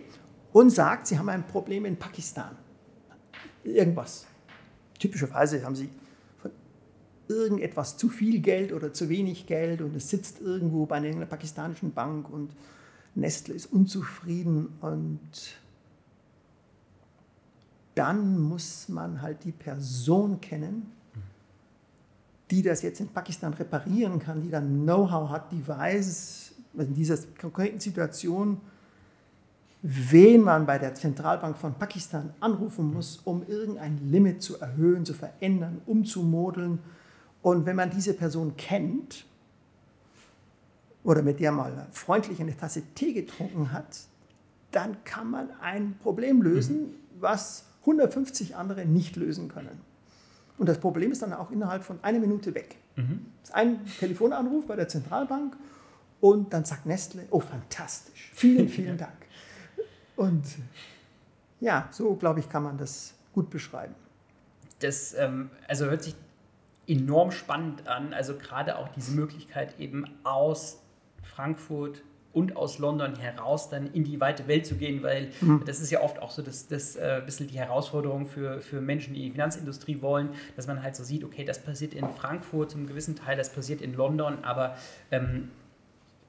und sagt, sie haben ein Problem in Pakistan. Irgendwas. Typischerweise haben sie von irgendetwas zu viel Geld oder zu wenig Geld und es sitzt irgendwo bei einer pakistanischen Bank und Nestle ist unzufrieden und dann muss man halt die Person kennen, die das jetzt in Pakistan reparieren kann, die dann Know-how hat, die weiß, in dieser konkreten Situation, wen man bei der Zentralbank von Pakistan anrufen muss, um irgendein Limit zu erhöhen, zu verändern, umzumodeln. Und wenn man diese Person kennt, oder mit der mal freundlich eine Tasse Tee getrunken hat, dann kann man ein Problem lösen, mhm. was 150 andere nicht lösen können. Und das Problem ist dann auch innerhalb von einer Minute weg. Mhm. Das ist ein Telefonanruf bei der Zentralbank und dann sagt Nestle, oh fantastisch, vielen, vielen Dank. Und ja, so glaube ich, kann man das gut beschreiben. Das ähm, also hört sich enorm spannend an, also gerade auch diese Möglichkeit eben aus Frankfurt und aus London heraus dann in die weite Welt zu gehen, weil mhm. das ist ja oft auch so das, das äh, bisschen die Herausforderung für, für Menschen, die die Finanzindustrie wollen, dass man halt so sieht, okay, das passiert in Frankfurt zum gewissen Teil, das passiert in London, aber ähm,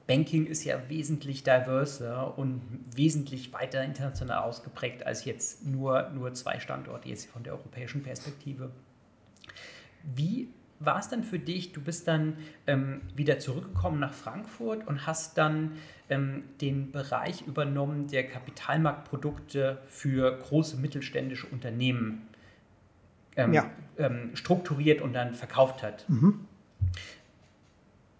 Banking ist ja wesentlich diverser und wesentlich weiter international ausgeprägt als jetzt nur, nur zwei Standorte, jetzt von der europäischen Perspektive. Wie war es dann für dich, du bist dann ähm, wieder zurückgekommen nach Frankfurt und hast dann ähm, den Bereich übernommen der Kapitalmarktprodukte für große mittelständische Unternehmen ähm, ja. Ähm, strukturiert und dann verkauft hat. Mhm.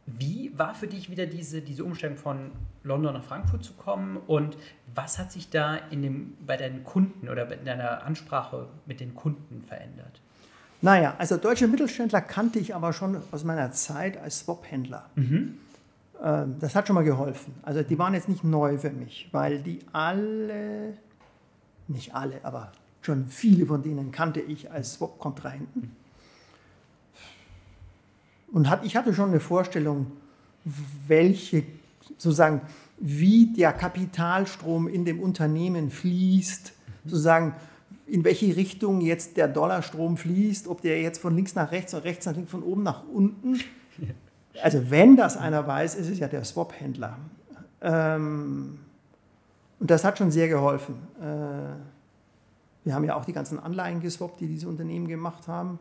Wie war für dich wieder diese, diese Umstellung von London nach Frankfurt zu kommen und was hat sich da in dem, bei deinen Kunden oder in deiner Ansprache mit den Kunden verändert? Naja, also deutsche Mittelständler kannte ich aber schon aus meiner Zeit als Swap-Händler. Mhm. Ähm, das hat schon mal geholfen. Also die waren jetzt nicht neu für mich, weil die alle, nicht alle, aber schon viele von denen kannte ich als Swap-Kontrahenten. Und hat, ich hatte schon eine Vorstellung, welche, sozusagen, wie der Kapitalstrom in dem Unternehmen fließt, sozusagen, in welche Richtung jetzt der Dollarstrom fließt, ob der jetzt von links nach rechts oder rechts nach links, von oben nach unten. Also wenn das einer weiß, ist es ja der Swap-Händler. Ähm, und das hat schon sehr geholfen. Äh, wir haben ja auch die ganzen Anleihen geswappt, die diese Unternehmen gemacht haben.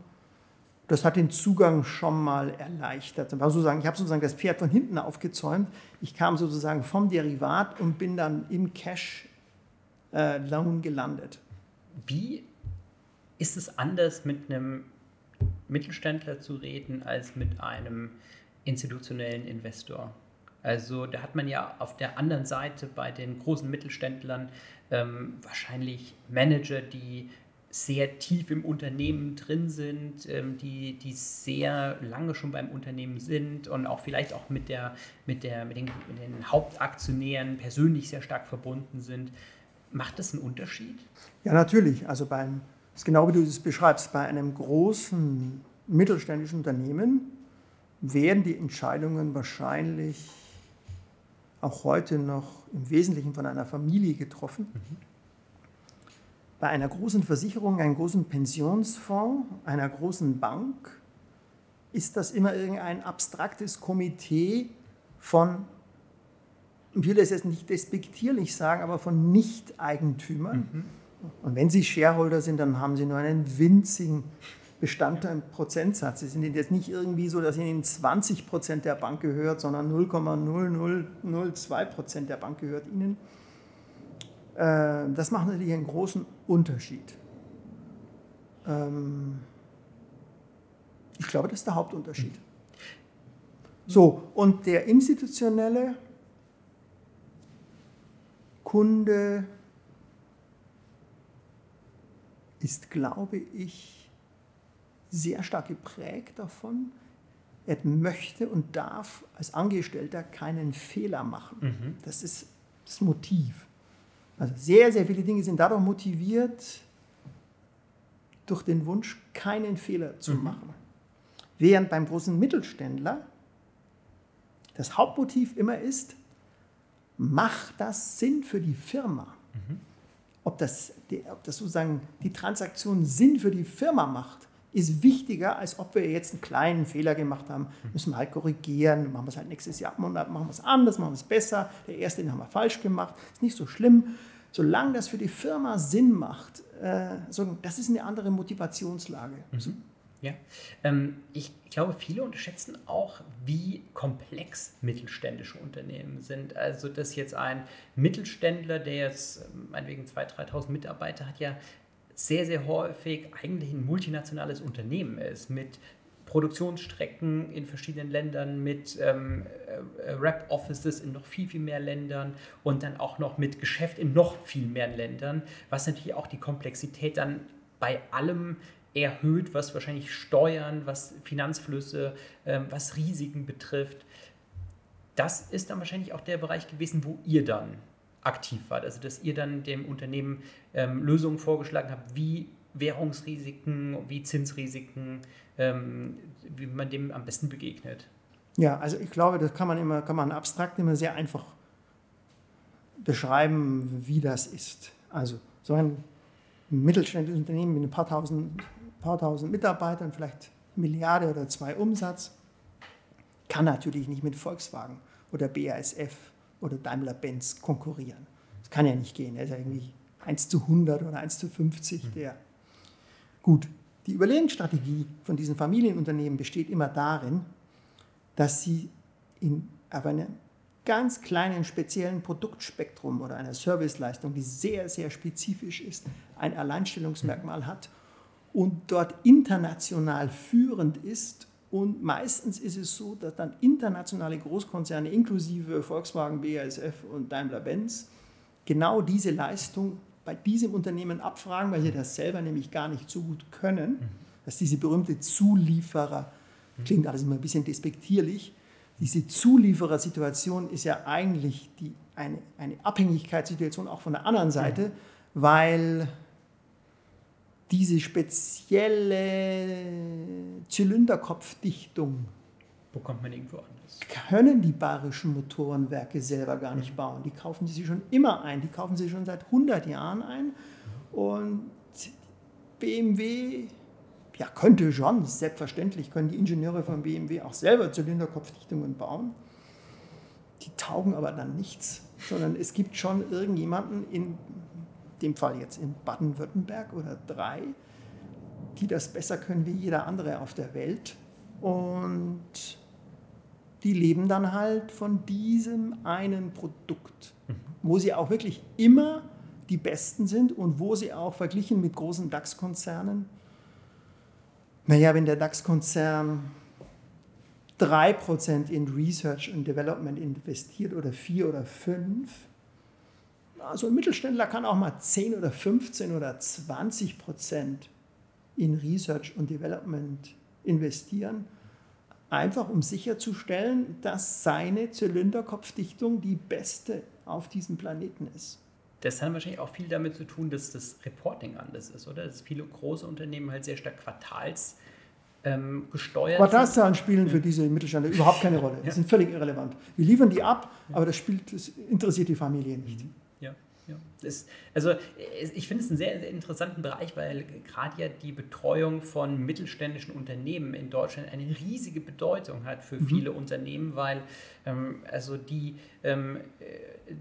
Das hat den Zugang schon mal erleichtert. Ich habe sozusagen das Pferd von hinten aufgezäumt. Ich kam sozusagen vom Derivat und bin dann im Cash-Loan äh, gelandet. Wie ist es anders, mit einem Mittelständler zu reden, als mit einem institutionellen Investor? Also da hat man ja auf der anderen Seite bei den großen Mittelständlern ähm, wahrscheinlich Manager, die sehr tief im Unternehmen drin sind, ähm, die, die sehr lange schon beim Unternehmen sind und auch vielleicht auch mit, der, mit, der, mit, den, mit den Hauptaktionären persönlich sehr stark verbunden sind. Macht das einen Unterschied? Ja, natürlich. Also beim, das ist genau wie du es beschreibst, bei einem großen mittelständischen Unternehmen werden die Entscheidungen wahrscheinlich auch heute noch im Wesentlichen von einer Familie getroffen. Mhm. Bei einer großen Versicherung, einem großen Pensionsfonds, einer großen Bank ist das immer irgendein abstraktes Komitee von ich will das jetzt nicht despektierlich sagen, aber von Nicht-Eigentümern. Mhm. Und wenn Sie Shareholder sind, dann haben Sie nur einen winzigen Bestandteil im Prozentsatz. Sie sind jetzt nicht irgendwie so, dass Ihnen 20 Prozent der Bank gehört, sondern 0,0002 Prozent der Bank gehört Ihnen. Äh, das macht natürlich einen großen Unterschied. Ähm, ich glaube, das ist der Hauptunterschied. So, und der institutionelle Kunde ist, glaube ich, sehr stark geprägt davon. Er möchte und darf als Angestellter keinen Fehler machen. Mhm. Das ist das Motiv. Also sehr, sehr viele Dinge sind dadurch motiviert, durch den Wunsch, keinen Fehler zu mhm. machen. Während beim großen Mittelständler das Hauptmotiv immer ist, macht das Sinn für die Firma? Mhm. Ob, das, die, ob das sozusagen die Transaktion Sinn für die Firma macht, ist wichtiger, als ob wir jetzt einen kleinen Fehler gemacht haben. Müssen wir halt korrigieren, machen wir es halt nächstes Jahr, machen wir es anders, machen wir es besser. Der erste, den haben wir falsch gemacht, ist nicht so schlimm. Solange das für die Firma Sinn macht, äh, das ist eine andere Motivationslage. Mhm. Ja, ähm, ich glaube, viele unterschätzen auch, wie komplex mittelständische Unternehmen sind. Also, dass jetzt ein Mittelständler, der jetzt ähm, meinetwegen 2.000, 3.000 Mitarbeiter hat, ja sehr, sehr häufig eigentlich ein multinationales Unternehmen ist mit Produktionsstrecken in verschiedenen Ländern, mit ähm, äh, Rap-Offices in noch viel, viel mehr Ländern und dann auch noch mit Geschäft in noch viel mehr Ländern, was natürlich auch die Komplexität dann bei allem erhöht, was wahrscheinlich Steuern, was Finanzflüsse, ähm, was Risiken betrifft. Das ist dann wahrscheinlich auch der Bereich gewesen, wo ihr dann aktiv wart. Also dass ihr dann dem Unternehmen ähm, Lösungen vorgeschlagen habt, wie Währungsrisiken, wie Zinsrisiken, ähm, wie man dem am besten begegnet. Ja, also ich glaube, das kann man immer, kann man abstrakt immer sehr einfach beschreiben, wie das ist. Also so ein mittelständisches Unternehmen mit ein paar tausend paar tausend Mitarbeitern, vielleicht Milliarde oder zwei Umsatz, kann natürlich nicht mit Volkswagen oder BASF oder Daimler-Benz konkurrieren. Das kann ja nicht gehen. Er ist ja irgendwie 1 zu 100 oder 1 zu 50. Hm. Der. Gut, die Überlebensstrategie von diesen Familienunternehmen besteht immer darin, dass sie in, auf einem ganz kleinen speziellen Produktspektrum oder einer Serviceleistung, die sehr, sehr spezifisch ist, ein Alleinstellungsmerkmal hat und dort international führend ist. Und meistens ist es so, dass dann internationale Großkonzerne inklusive Volkswagen, BASF und Daimler-Benz genau diese Leistung bei diesem Unternehmen abfragen, weil sie das selber nämlich gar nicht so gut können, dass diese berühmte Zulieferer, klingt alles immer ein bisschen despektierlich, diese Zulieferersituation ist ja eigentlich die, eine, eine Abhängigkeitssituation auch von der anderen Seite, mhm. weil diese spezielle Zylinderkopfdichtung bekommt man irgendwo anders. Können die bayerischen Motorenwerke selber gar nicht bauen. Die kaufen sie schon immer ein. Die kaufen sie schon seit 100 Jahren ein. Und BMW, ja, könnte schon, selbstverständlich können die Ingenieure von BMW auch selber Zylinderkopfdichtungen bauen. Die taugen aber dann nichts, sondern es gibt schon irgendjemanden in dem Fall jetzt in Baden-Württemberg oder drei, die das besser können wie jeder andere auf der Welt. Und die leben dann halt von diesem einen Produkt, mhm. wo sie auch wirklich immer die Besten sind und wo sie auch verglichen mit großen DAX-Konzernen, naja, wenn der DAX-Konzern 3% in Research und Development investiert oder 4 oder 5, also ein Mittelständler kann auch mal 10 oder 15 oder 20% in Research und Development investieren einfach um sicherzustellen, dass seine Zylinderkopfdichtung die beste auf diesem Planeten ist. Das hat wahrscheinlich auch viel damit zu tun, dass das Reporting anders ist, oder? Dass viele große Unternehmen halt sehr stark quartals ähm, gesteuert Quartalszahlen spielen für diese Mittelständler überhaupt keine Rolle. Die ja. sind völlig irrelevant. Wir liefern die ab, aber das, spielt, das interessiert die Familie nicht. Mhm. Ja, das, also ich finde es einen sehr, sehr, interessanten Bereich, weil gerade ja die Betreuung von mittelständischen Unternehmen in Deutschland eine riesige Bedeutung hat für mhm. viele Unternehmen, weil ähm, also die ähm, äh,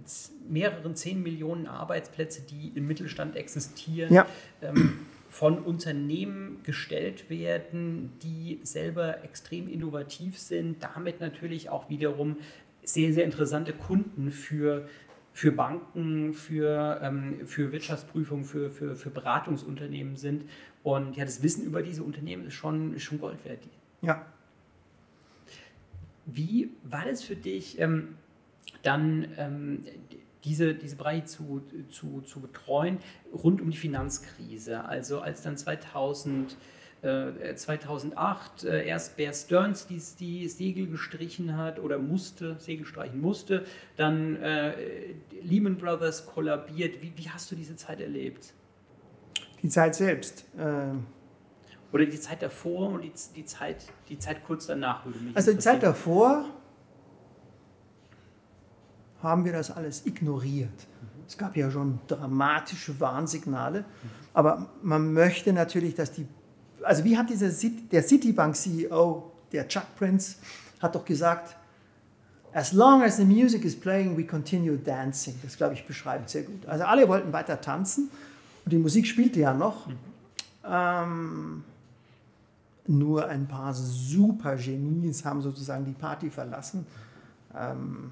mehreren zehn Millionen Arbeitsplätze, die im Mittelstand existieren, ja. ähm, von Unternehmen gestellt werden, die selber extrem innovativ sind, damit natürlich auch wiederum sehr, sehr interessante Kunden für für Banken, für, ähm, für Wirtschaftsprüfung, für, für, für Beratungsunternehmen sind. Und ja, das Wissen über diese Unternehmen ist schon, ist schon Gold wert. Ja. Wie war das für dich, ähm, dann ähm, diese, diese Bereiche zu, zu, zu betreuen rund um die Finanzkrise? Also als dann 2000 2008 äh, äh, erst Bear Stearns die, die Segel gestrichen hat oder musste, Segel streichen musste, dann äh, Lehman Brothers kollabiert. Wie, wie, hast du diese Zeit erlebt? Die Zeit selbst. Äh oder die Zeit davor und die, die, Zeit, die Zeit kurz danach würde mich Also die Zeit davor haben wir das alles ignoriert. Mhm. Es gab ja schon dramatische Warnsignale, aber man möchte natürlich, dass die also wie hat dieser, der Citibank-CEO, der Chuck Prince, hat doch gesagt, as long as the music is playing, we continue dancing. Das, glaube ich, beschreibt sehr gut. Also alle wollten weiter tanzen und die Musik spielte ja noch. Mhm. Ähm, nur ein paar super Genies haben sozusagen die Party verlassen. Ähm,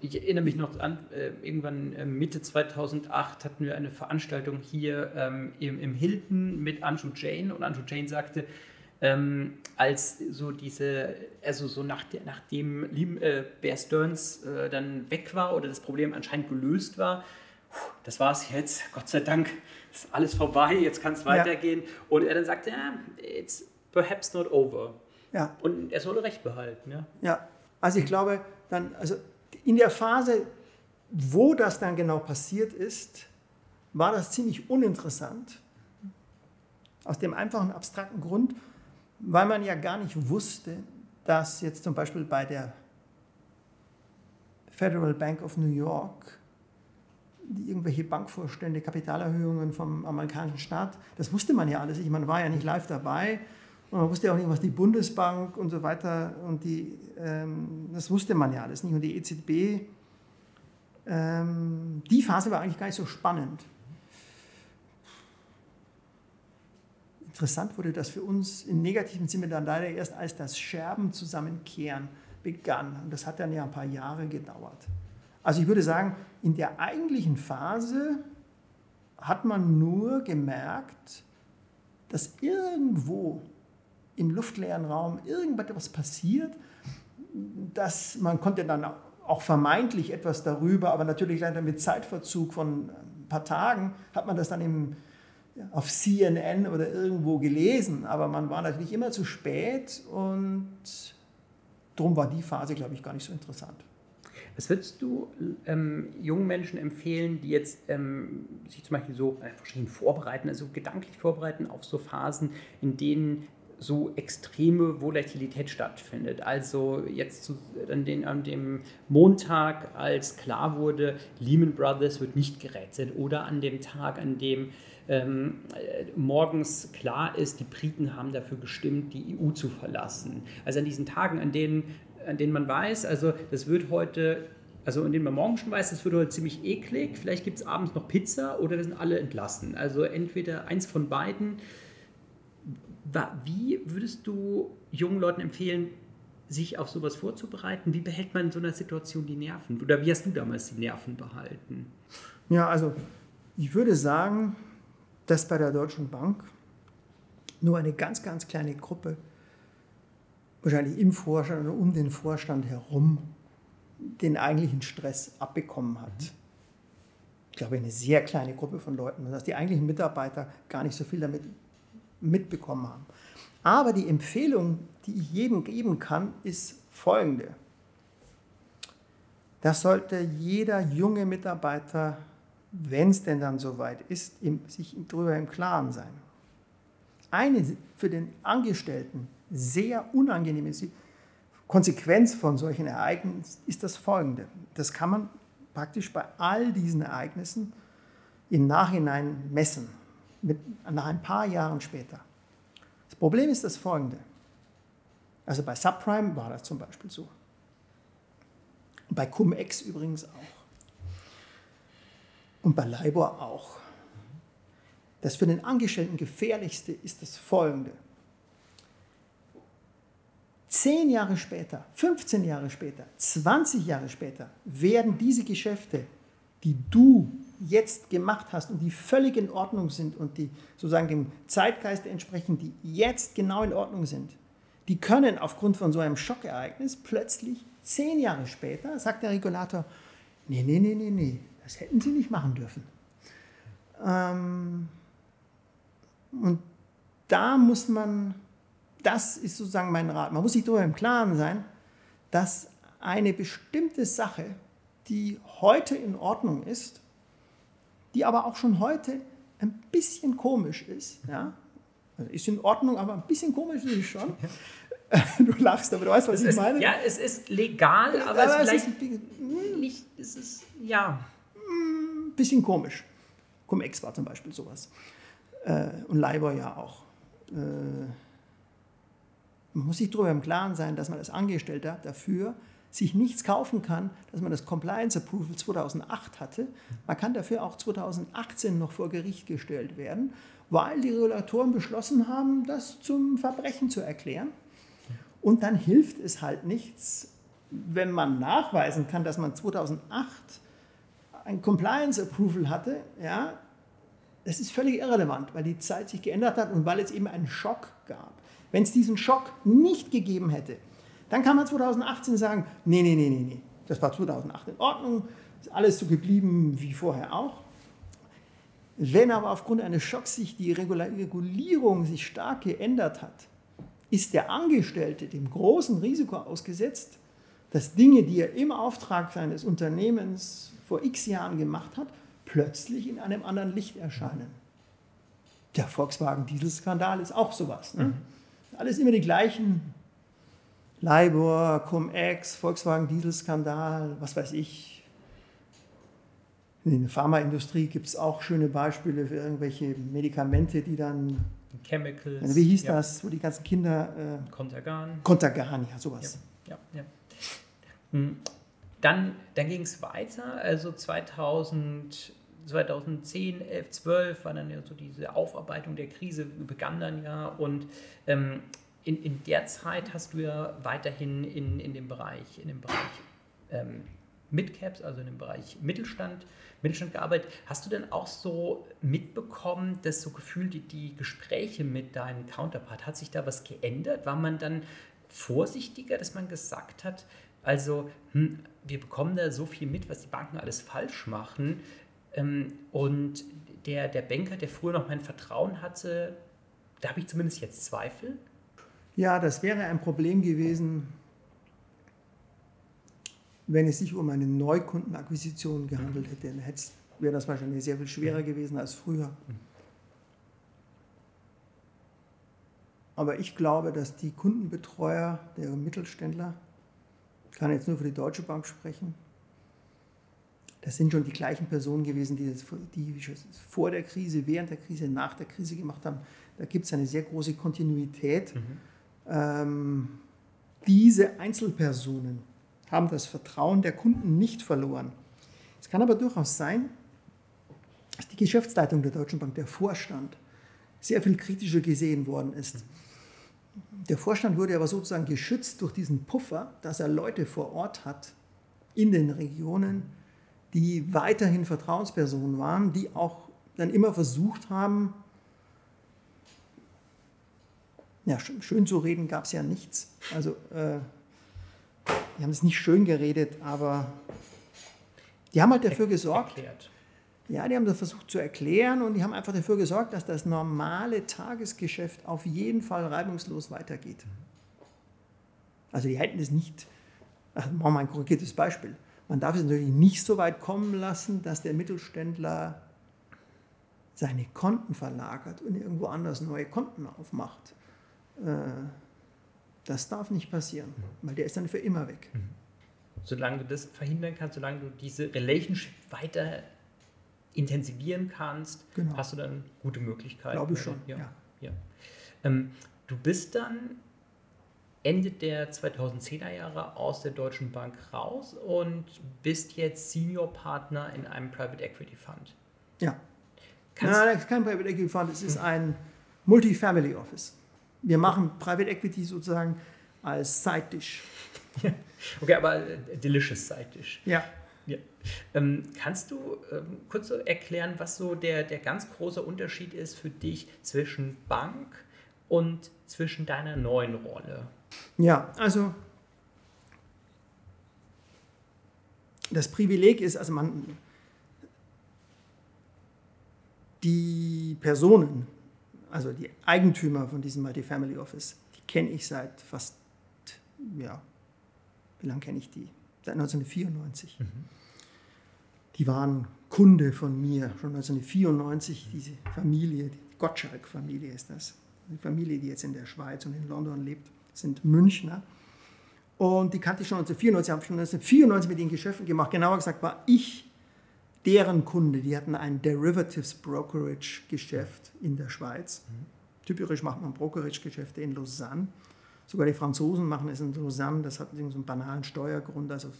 ich erinnere mich noch an, äh, irgendwann äh, Mitte 2008 hatten wir eine Veranstaltung hier ähm, im, im, Hilton mit Anju Jane und Anju Jane sagte, ähm, als so diese, also so nach der, nachdem äh, Bear Stearns äh, dann weg war oder das Problem anscheinend gelöst war, das war es jetzt, Gott sei Dank ist alles vorbei, jetzt kann es weitergehen. Ja. Und er dann sagte, ja, it's perhaps not over. Ja. Und er solle Recht behalten. Ja, ja. also ich glaube, dann, also in der Phase, wo das dann genau passiert ist, war das ziemlich uninteressant. Aus dem einfachen, abstrakten Grund, weil man ja gar nicht wusste, dass jetzt zum Beispiel bei der Federal Bank of New York irgendwelche Bankvorstände, Kapitalerhöhungen vom amerikanischen Staat, das wusste man ja alles nicht, man war ja nicht live dabei und man wusste auch nicht, was die Bundesbank und so weiter und die, ähm, das wusste man ja alles nicht. Und die EZB, ähm, die Phase war eigentlich gar nicht so spannend. Interessant wurde das für uns im negativen Sinne dann leider erst, als das Scherben zusammenkehren begann. Und das hat dann ja ein paar Jahre gedauert. Also ich würde sagen, in der eigentlichen Phase hat man nur gemerkt, dass irgendwo im luftleeren Raum irgendetwas passiert, dass man konnte dann auch vermeintlich etwas darüber, aber natürlich leider mit Zeitverzug von ein paar Tagen hat man das dann im, auf CNN oder irgendwo gelesen, aber man war natürlich immer zu spät und darum war die Phase, glaube ich, gar nicht so interessant. Was würdest du ähm, jungen Menschen empfehlen, die jetzt ähm, sich zum Beispiel so äh, vorbereiten, also gedanklich vorbereiten auf so Phasen, in denen so extreme Volatilität stattfindet. Also jetzt zu, an, den, an dem Montag, als klar wurde, Lehman Brothers wird nicht gerettet oder an dem Tag, an dem ähm, morgens klar ist, die Briten haben dafür gestimmt, die EU zu verlassen. Also an diesen Tagen, an denen, an denen man weiß, also das wird heute also in denen man morgen schon weiß, das wird heute ziemlich eklig. Vielleicht gibt es abends noch Pizza oder wir sind alle entlassen. Also entweder eins von beiden wie würdest du jungen Leuten empfehlen, sich auf sowas vorzubereiten? Wie behält man in so einer Situation die Nerven? Oder wie hast du damals die Nerven behalten? Ja, also ich würde sagen, dass bei der Deutschen Bank nur eine ganz, ganz kleine Gruppe, wahrscheinlich im Vorstand oder um den Vorstand herum, den eigentlichen Stress abbekommen hat. Ich glaube, eine sehr kleine Gruppe von Leuten, dass die eigentlichen Mitarbeiter gar nicht so viel damit mitbekommen haben. Aber die Empfehlung, die ich jedem geben kann, ist folgende. Das sollte jeder junge Mitarbeiter, wenn es denn dann soweit ist, sich darüber im Klaren sein. Eine für den Angestellten sehr unangenehme Konsequenz von solchen Ereignissen ist das folgende. Das kann man praktisch bei all diesen Ereignissen im Nachhinein messen mit, nach ein paar Jahren später. Das Problem ist das folgende. Also bei Subprime war das zum Beispiel so. Bei Cum-Ex übrigens auch. Und bei LIBOR auch. Das für den Angestellten gefährlichste ist das folgende. Zehn Jahre später, 15 Jahre später, 20 Jahre später werden diese Geschäfte, die du jetzt gemacht hast und die völlig in Ordnung sind und die sozusagen dem Zeitgeist entsprechen, die jetzt genau in Ordnung sind, die können aufgrund von so einem Schockereignis plötzlich zehn Jahre später, sagt der Regulator, nee, nee, nee, nee, nee, das hätten Sie nicht machen dürfen. Ähm, und da muss man, das ist sozusagen mein Rat, man muss sich darüber im Klaren sein, dass eine bestimmte Sache, die heute in Ordnung ist, die aber auch schon heute ein bisschen komisch ist. Ja? Also ist in Ordnung, aber ein bisschen komisch ist es schon. Du lachst, aber du weißt, was es ich ist, meine. Ja, es ist legal, aber, aber es, ist vielleicht nicht, es ist, ja. Ein bisschen komisch. Cum-Ex war zum Beispiel sowas. Äh, und Leiber ja auch. Äh, man muss sich darüber im Klaren sein, dass man als Angestellter dafür sich nichts kaufen kann, dass man das Compliance Approval 2008 hatte. Man kann dafür auch 2018 noch vor Gericht gestellt werden, weil die Regulatoren beschlossen haben, das zum Verbrechen zu erklären. Und dann hilft es halt nichts, wenn man nachweisen kann, dass man 2008 ein Compliance Approval hatte, ja, das ist völlig irrelevant, weil die Zeit sich geändert hat und weil es eben einen Schock gab. Wenn es diesen Schock nicht gegeben hätte, dann kann man 2018 sagen, nee, nee, nee, nee, nee, das war 2008 in Ordnung, ist alles so geblieben wie vorher auch. Wenn aber aufgrund eines Schocks sich die Regulierung sich stark geändert hat, ist der Angestellte dem großen Risiko ausgesetzt, dass Dinge, die er im Auftrag seines Unternehmens vor x Jahren gemacht hat, plötzlich in einem anderen Licht erscheinen. Der Volkswagen-Dieselskandal ist auch sowas. Ne? Mhm. Alles immer die gleichen LIBOR, Cum-Ex, Volkswagen-Dieselskandal, was weiß ich. In der Pharmaindustrie gibt es auch schöne Beispiele für irgendwelche Medikamente, die dann. Chemicals. Wie hieß ja. das, wo die ganzen Kinder. Äh, Contergan. Contergan, ja, sowas. Ja, ja, ja. Hm. Dann, dann ging es weiter, also 2000, 2010, 11, 12 war dann ja so diese Aufarbeitung der Krise, begann dann ja und ähm, in, in der Zeit hast du ja weiterhin in, in dem Bereich, in dem Bereich ähm, Midcaps, also in dem Bereich Mittelstand, Mittelstand gearbeitet. Hast du denn auch so mitbekommen, dass so gefühlt die, die Gespräche mit deinem Counterpart, hat sich da was geändert? War man dann vorsichtiger, dass man gesagt hat, also hm, wir bekommen da so viel mit, was die Banken alles falsch machen ähm, und der, der Banker, der früher noch mein Vertrauen hatte, da habe ich zumindest jetzt Zweifel. Ja, das wäre ein Problem gewesen, wenn es sich um eine Neukundenakquisition gehandelt hätte. Dann wäre das wahrscheinlich sehr viel schwerer gewesen als früher. Aber ich glaube, dass die Kundenbetreuer der Mittelständler, ich kann jetzt nur für die Deutsche Bank sprechen, das sind schon die gleichen Personen gewesen, die das die vor der Krise, während der Krise, nach der Krise gemacht haben. Da gibt es eine sehr große Kontinuität. Mhm. Ähm, diese Einzelpersonen haben das Vertrauen der Kunden nicht verloren. Es kann aber durchaus sein, dass die Geschäftsleitung der Deutschen Bank, der Vorstand, sehr viel kritischer gesehen worden ist. Der Vorstand wurde aber sozusagen geschützt durch diesen Puffer, dass er Leute vor Ort hat in den Regionen, die weiterhin Vertrauenspersonen waren, die auch dann immer versucht haben, ja, schön zu reden gab es ja nichts. Also, äh, die haben es nicht schön geredet, aber die haben halt dafür gesorgt. Erklärt. Ja, die haben das versucht zu erklären und die haben einfach dafür gesorgt, dass das normale Tagesgeschäft auf jeden Fall reibungslos weitergeht. Also die hätten es nicht, machen wir mal ein korrigiertes Beispiel. Man darf es natürlich nicht so weit kommen lassen, dass der Mittelständler seine Konten verlagert und irgendwo anders neue Konten aufmacht. Äh, das darf nicht passieren, weil der ist dann für immer weg. Mhm. Solange du das verhindern kannst, solange du diese Relationship weiter intensivieren kannst, genau. hast du dann gute Möglichkeiten. Glaube ich schon, ja. ja. ja. Ähm, du bist dann Ende der 2010er Jahre aus der Deutschen Bank raus und bist jetzt Senior Partner in einem Private Equity Fund. Ja. Kannst Nein, das ist kein Private Equity Fund, es ist hm. ein Multifamily Office. Wir machen Private Equity sozusagen als Side-Dish. okay, aber äh, delicious Side-Dish. Ja. ja. Ähm, kannst du ähm, kurz so erklären, was so der, der ganz große Unterschied ist für dich zwischen Bank und zwischen deiner neuen Rolle? Ja, also das Privileg ist, also man, die Personen, also die Eigentümer von diesem Multifamily Office, die kenne ich seit fast, ja, wie lange kenne ich die? Seit 1994. Mhm. Die waren Kunde von mir schon 1994, diese Familie, die Gottschalk-Familie ist das. Die Familie, die jetzt in der Schweiz und in London lebt sind Münchner. Und die kannte ich schon 1994, habe schon 1994 mit ihnen Geschäfte gemacht. Genauer gesagt war ich deren Kunde. Die hatten ein Derivatives Brokerage Geschäft in der Schweiz. Mhm. Typisch macht man Brokerage Geschäfte in Lausanne. Sogar die Franzosen machen es in Lausanne. Das hat so einen banalen Steuergrund. Also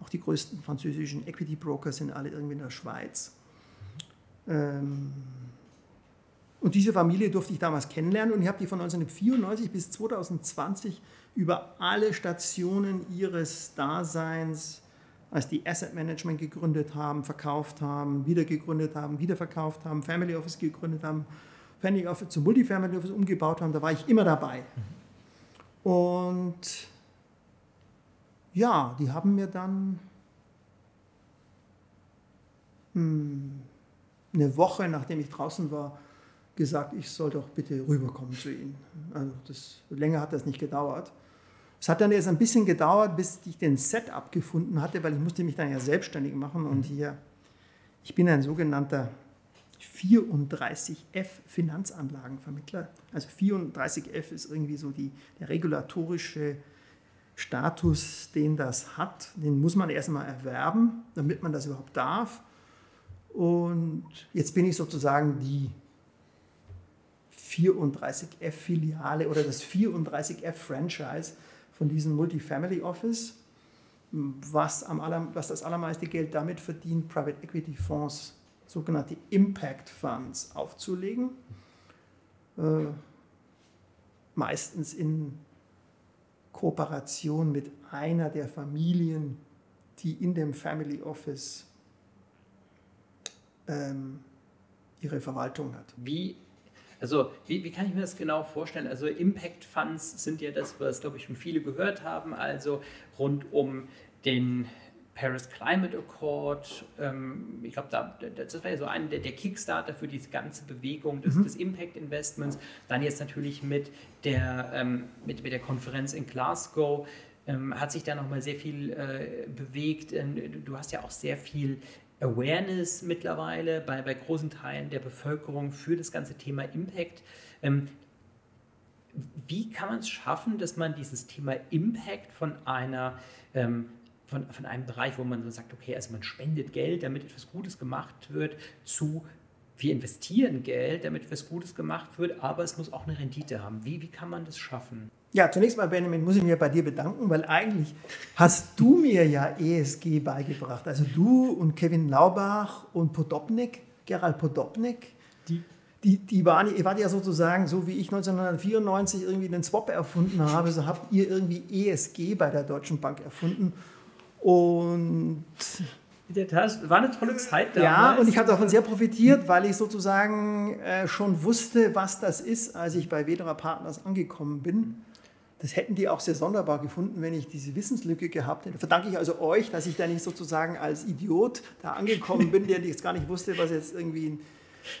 auch die größten französischen Equity Broker sind alle irgendwie in der Schweiz. Mhm. Ähm, und diese Familie durfte ich damals kennenlernen und ich habe die von 1994 bis 2020 über alle Stationen ihres Daseins, als die Asset Management gegründet haben, verkauft haben, wieder gegründet haben, wieder verkauft haben, Family Office gegründet haben, Family Office zum Multifamily Office umgebaut haben, da war ich immer dabei. Und ja, die haben mir dann hm, eine Woche, nachdem ich draußen war, gesagt, ich soll doch bitte rüberkommen zu Ihnen. Also das, länger hat das nicht gedauert. Es hat dann erst ein bisschen gedauert, bis ich den Setup gefunden hatte, weil ich musste mich dann ja selbstständig machen und mhm. hier, ich bin ein sogenannter 34F Finanzanlagenvermittler. Also 34F ist irgendwie so die, der regulatorische Status, den das hat. Den muss man erstmal erwerben, damit man das überhaupt darf. Und jetzt bin ich sozusagen die 34F-Filiale oder das 34F-Franchise von diesem Multifamily Office, was, am aller, was das allermeiste Geld damit verdient, Private Equity Fonds, sogenannte Impact Funds aufzulegen. Äh, meistens in Kooperation mit einer der Familien, die in dem Family Office ähm, ihre Verwaltung hat. Wie also wie, wie, kann ich mir das genau vorstellen? Also Impact Funds sind ja das, was, glaube ich, schon viele gehört haben, also rund um den Paris Climate Accord. Ähm, ich glaube, da, das war ja so ein der, der, Kickstarter für diese ganze Bewegung des, mhm. des, Impact Investments. Dann jetzt natürlich mit der, ähm, mit, mit der Konferenz in Glasgow. ähm, hat sich da nochmal sehr viel äh, bewegt. Ähm, du hast ja auch sehr viel Awareness mittlerweile bei, bei großen Teilen der Bevölkerung für das ganze Thema Impact. Ähm, wie kann man es schaffen, dass man dieses Thema Impact von einer ähm, von, von einem Bereich, wo man so sagt, okay, also man spendet Geld, damit etwas Gutes gemacht wird, zu wir investieren Geld, damit etwas Gutes gemacht wird, aber es muss auch eine Rendite haben. Wie, wie kann man das schaffen? Ja, zunächst mal, Benjamin, muss ich mich bei dir bedanken, weil eigentlich hast du mir ja ESG beigebracht. Also du und Kevin Laubach und Podopnik, Gerald Podopnik, die, die, die waren, ihr wart ja sozusagen, so wie ich 1994 irgendwie den Swap erfunden habe, so habt ihr irgendwie ESG bei der Deutschen Bank erfunden. Und das war eine tolle Zeit damals. Ja, und ich habe davon sehr profitiert, weil ich sozusagen äh, schon wusste, was das ist, als ich bei Wedera Partners angekommen bin. Das hätten die auch sehr sonderbar gefunden, wenn ich diese Wissenslücke gehabt hätte. Verdanke ich also euch, dass ich da nicht sozusagen als Idiot da angekommen bin, der jetzt gar nicht wusste, was jetzt irgendwie ein,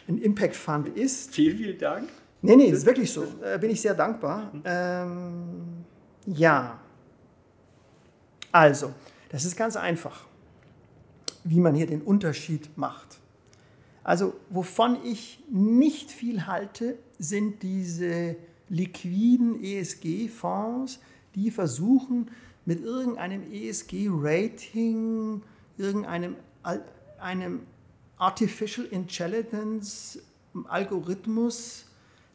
ein Impact Fund ist. Vielen, vielen Dank. Nee, nee, das ist wirklich so. Äh, bin ich sehr dankbar. Ähm, ja. Also, das ist ganz einfach, wie man hier den Unterschied macht. Also, wovon ich nicht viel halte, sind diese liquiden ESG-Fonds, die versuchen, mit irgendeinem ESG-Rating, irgendeinem einem Artificial Intelligence Algorithmus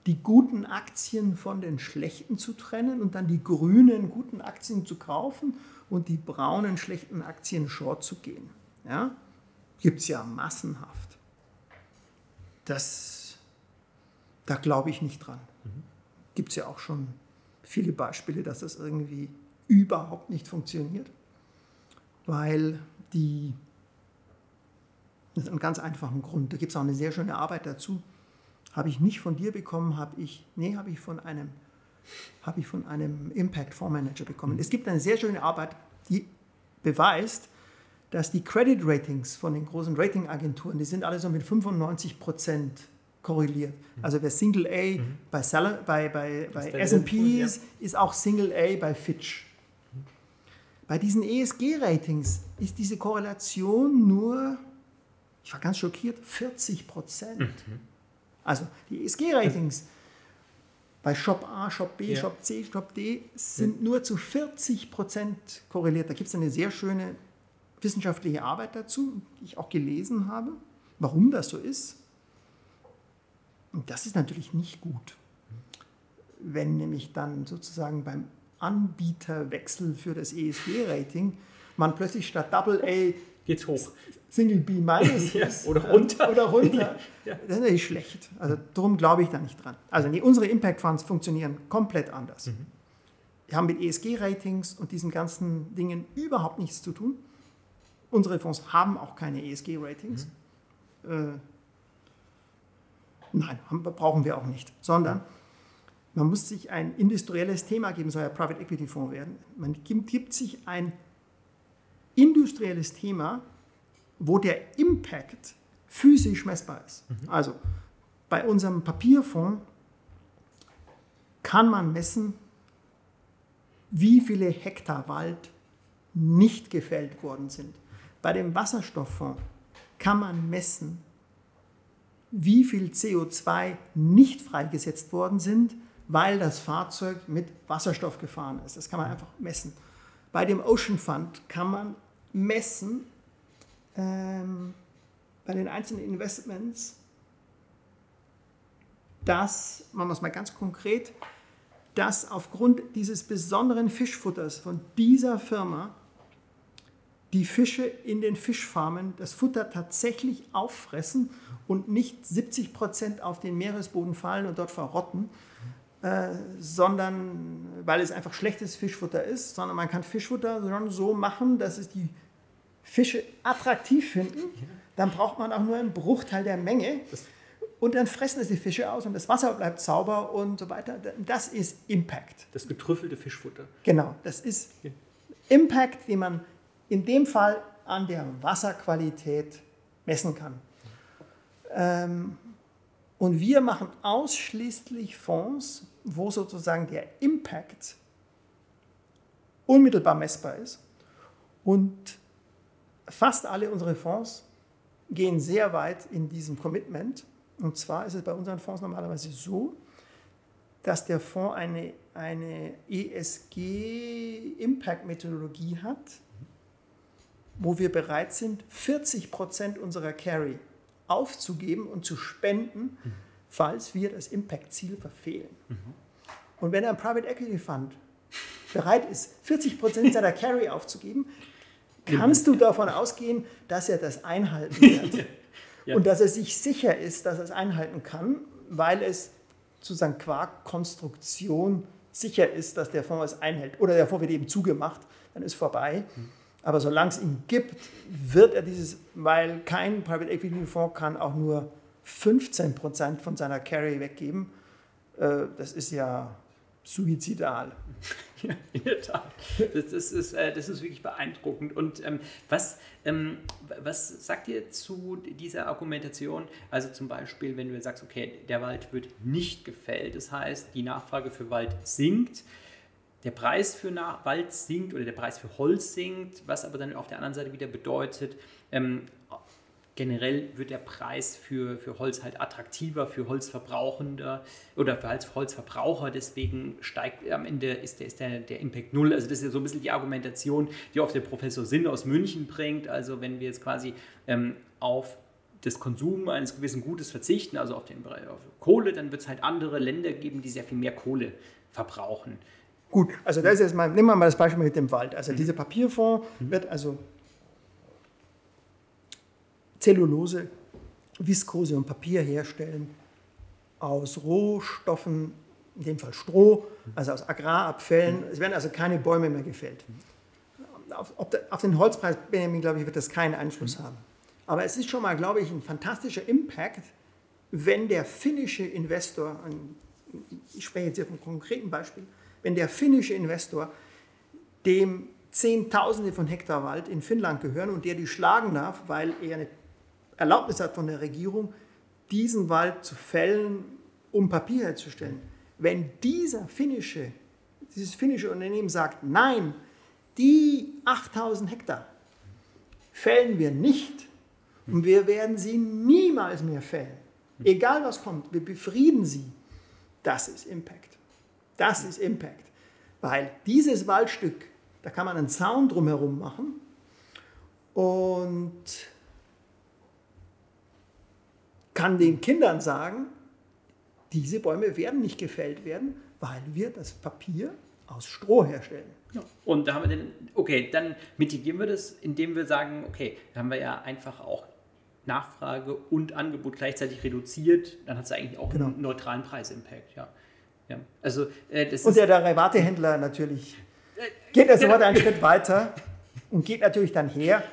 die guten Aktien von den schlechten zu trennen und dann die grünen guten Aktien zu kaufen und die braunen schlechten Aktien short zu gehen. Ja? Gibt es ja massenhaft. Das, da glaube ich nicht dran. Mhm gibt es ja auch schon viele Beispiele, dass das irgendwie überhaupt nicht funktioniert, weil die, das ist ein ganz einfachen Grund, da gibt es auch eine sehr schöne Arbeit dazu, habe ich nicht von dir bekommen, habe ich, nee, habe ich von einem, habe ich von einem Impact Fondsmanager bekommen. Es gibt eine sehr schöne Arbeit, die beweist, dass die Credit Ratings von den großen Ratingagenturen, die sind alle so mit 95 Prozent korreliert. Also wer Single A mhm. bei, bei, bei, bei S&P ist, ist auch Single A bei Fitch. Bei diesen ESG-Ratings ist diese Korrelation nur, ich war ganz schockiert, 40 Prozent. Mhm. Also die ESG-Ratings bei Shop A, Shop B, ja. Shop C, Shop D sind ja. nur zu 40 Prozent korreliert. Da gibt es eine sehr schöne wissenschaftliche Arbeit dazu, die ich auch gelesen habe, warum das so ist. Und das ist natürlich nicht gut, wenn nämlich dann sozusagen beim Anbieterwechsel für das ESG-Rating man plötzlich statt Double A geht's hoch. Single B minus ja, oder runter. Oder runter. ja. Das ist natürlich schlecht. Also darum glaube ich da nicht dran. Also nee, unsere Impact Funds funktionieren komplett anders. Mhm. Wir haben mit ESG-Ratings und diesen ganzen Dingen überhaupt nichts zu tun. Unsere Fonds haben auch keine ESG-Ratings. Mhm. Äh, Nein, brauchen wir auch nicht. Sondern man muss sich ein industrielles Thema geben, soll ja Private Equity Fonds werden. Man gibt sich ein industrielles Thema, wo der Impact physisch messbar ist. Mhm. Also bei unserem Papierfonds kann man messen, wie viele Hektar Wald nicht gefällt worden sind. Bei dem Wasserstofffonds kann man messen, wie viel CO2 nicht freigesetzt worden sind, weil das Fahrzeug mit Wasserstoff gefahren ist. Das kann man einfach messen. Bei dem Ocean Fund kann man messen, ähm, bei den einzelnen Investments, dass, machen wir es mal ganz konkret, dass aufgrund dieses besonderen Fischfutters von dieser Firma die Fische in den Fischfarmen das Futter tatsächlich auffressen und nicht 70 Prozent auf den Meeresboden fallen und dort verrotten, äh, sondern weil es einfach schlechtes Fischfutter ist, sondern man kann Fischfutter schon so machen, dass es die Fische attraktiv finden. Dann braucht man auch nur einen Bruchteil der Menge. Und dann fressen es die Fische aus und das Wasser bleibt sauber und so weiter. Das ist Impact. Das getrüffelte Fischfutter. Genau, das ist Impact, den man in dem Fall an der Wasserqualität messen kann. Ähm, und wir machen ausschließlich Fonds, wo sozusagen der Impact unmittelbar messbar ist. Und fast alle unsere Fonds gehen sehr weit in diesem Commitment. Und zwar ist es bei unseren Fonds normalerweise so, dass der Fonds eine, eine ESG-Impact-Methodologie hat, wo wir bereit sind, 40 Prozent unserer Carry aufzugeben und zu spenden, falls wir das Impact-Ziel verfehlen. Und wenn ein Private Equity Fund bereit ist, 40 Prozent seiner Carry aufzugeben, kannst du davon ausgehen, dass er das einhalten wird. ja. Und dass er sich sicher ist, dass er es einhalten kann, weil es sozusagen qua Konstruktion sicher ist, dass der Fonds es einhält. Oder der Fonds wird eben zugemacht, dann ist vorbei. Mhm. Aber solange es ihn gibt, wird er dieses, weil kein Private Equity Fonds kann auch nur 15 Prozent von seiner Carry weggeben. Äh, das ist ja suizidal. Ja, in der. Das, das, ist, äh, das ist wirklich beeindruckend. Und ähm, was, ähm, was sagt ihr zu dieser Argumentation? Also zum Beispiel, wenn du sagst, okay, der Wald wird nicht gefällt, das heißt, die Nachfrage für Wald sinkt, der Preis für Wald sinkt oder der Preis für Holz sinkt, was aber dann auf der anderen Seite wieder bedeutet, ähm, generell wird der Preis für, für Holz halt attraktiver, für Holzverbrauchende oder für Holzverbraucher. Deswegen steigt am Ende ist der, ist der, der Impact null. Also das ist ja so ein bisschen die Argumentation, die auch der Professor Sinn aus München bringt. Also wenn wir jetzt quasi ähm, auf das Konsum eines gewissen Gutes verzichten, also auf, den, auf Kohle, dann wird es halt andere Länder geben, die sehr viel mehr Kohle verbrauchen. Gut, also das ist jetzt mal, nehmen wir mal das Beispiel mit dem Wald. Also mhm. dieser Papierfonds mhm. wird also Zellulose, Viskose und Papier herstellen aus Rohstoffen, in dem Fall Stroh, also aus Agrarabfällen. Es werden also keine Bäume mehr gefällt. Auf, auf den Holzpreis, Benjamin, glaube ich, wird das keinen Einfluss haben. Aber es ist schon mal, glaube ich, ein fantastischer Impact, wenn der finnische Investor, ich spreche jetzt hier vom konkreten Beispiel, wenn der finnische Investor, dem Zehntausende von Hektar Wald in Finnland gehören und der die schlagen darf, weil er eine Erlaubnis hat von der Regierung, diesen Wald zu fällen, um Papier herzustellen. Wenn dieser finnische, dieses finnische Unternehmen sagt, nein, die 8000 Hektar fällen wir nicht und wir werden sie niemals mehr fällen, egal was kommt, wir befrieden sie, das ist Impact. Das ist Impact. Weil dieses Waldstück, da kann man einen Zaun drumherum machen und kann den Kindern sagen, diese Bäume werden nicht gefällt werden, weil wir das Papier aus Stroh herstellen. Ja. Und da haben wir den, okay, dann mitigieren wir das, indem wir sagen, okay, da haben wir ja einfach auch Nachfrage und Angebot gleichzeitig reduziert, dann hat es eigentlich auch genau. einen neutralen Preisimpact, ja. Ja. Also, äh, und der Derivatehändler natürlich geht er sofort einen Schritt weiter und geht natürlich dann her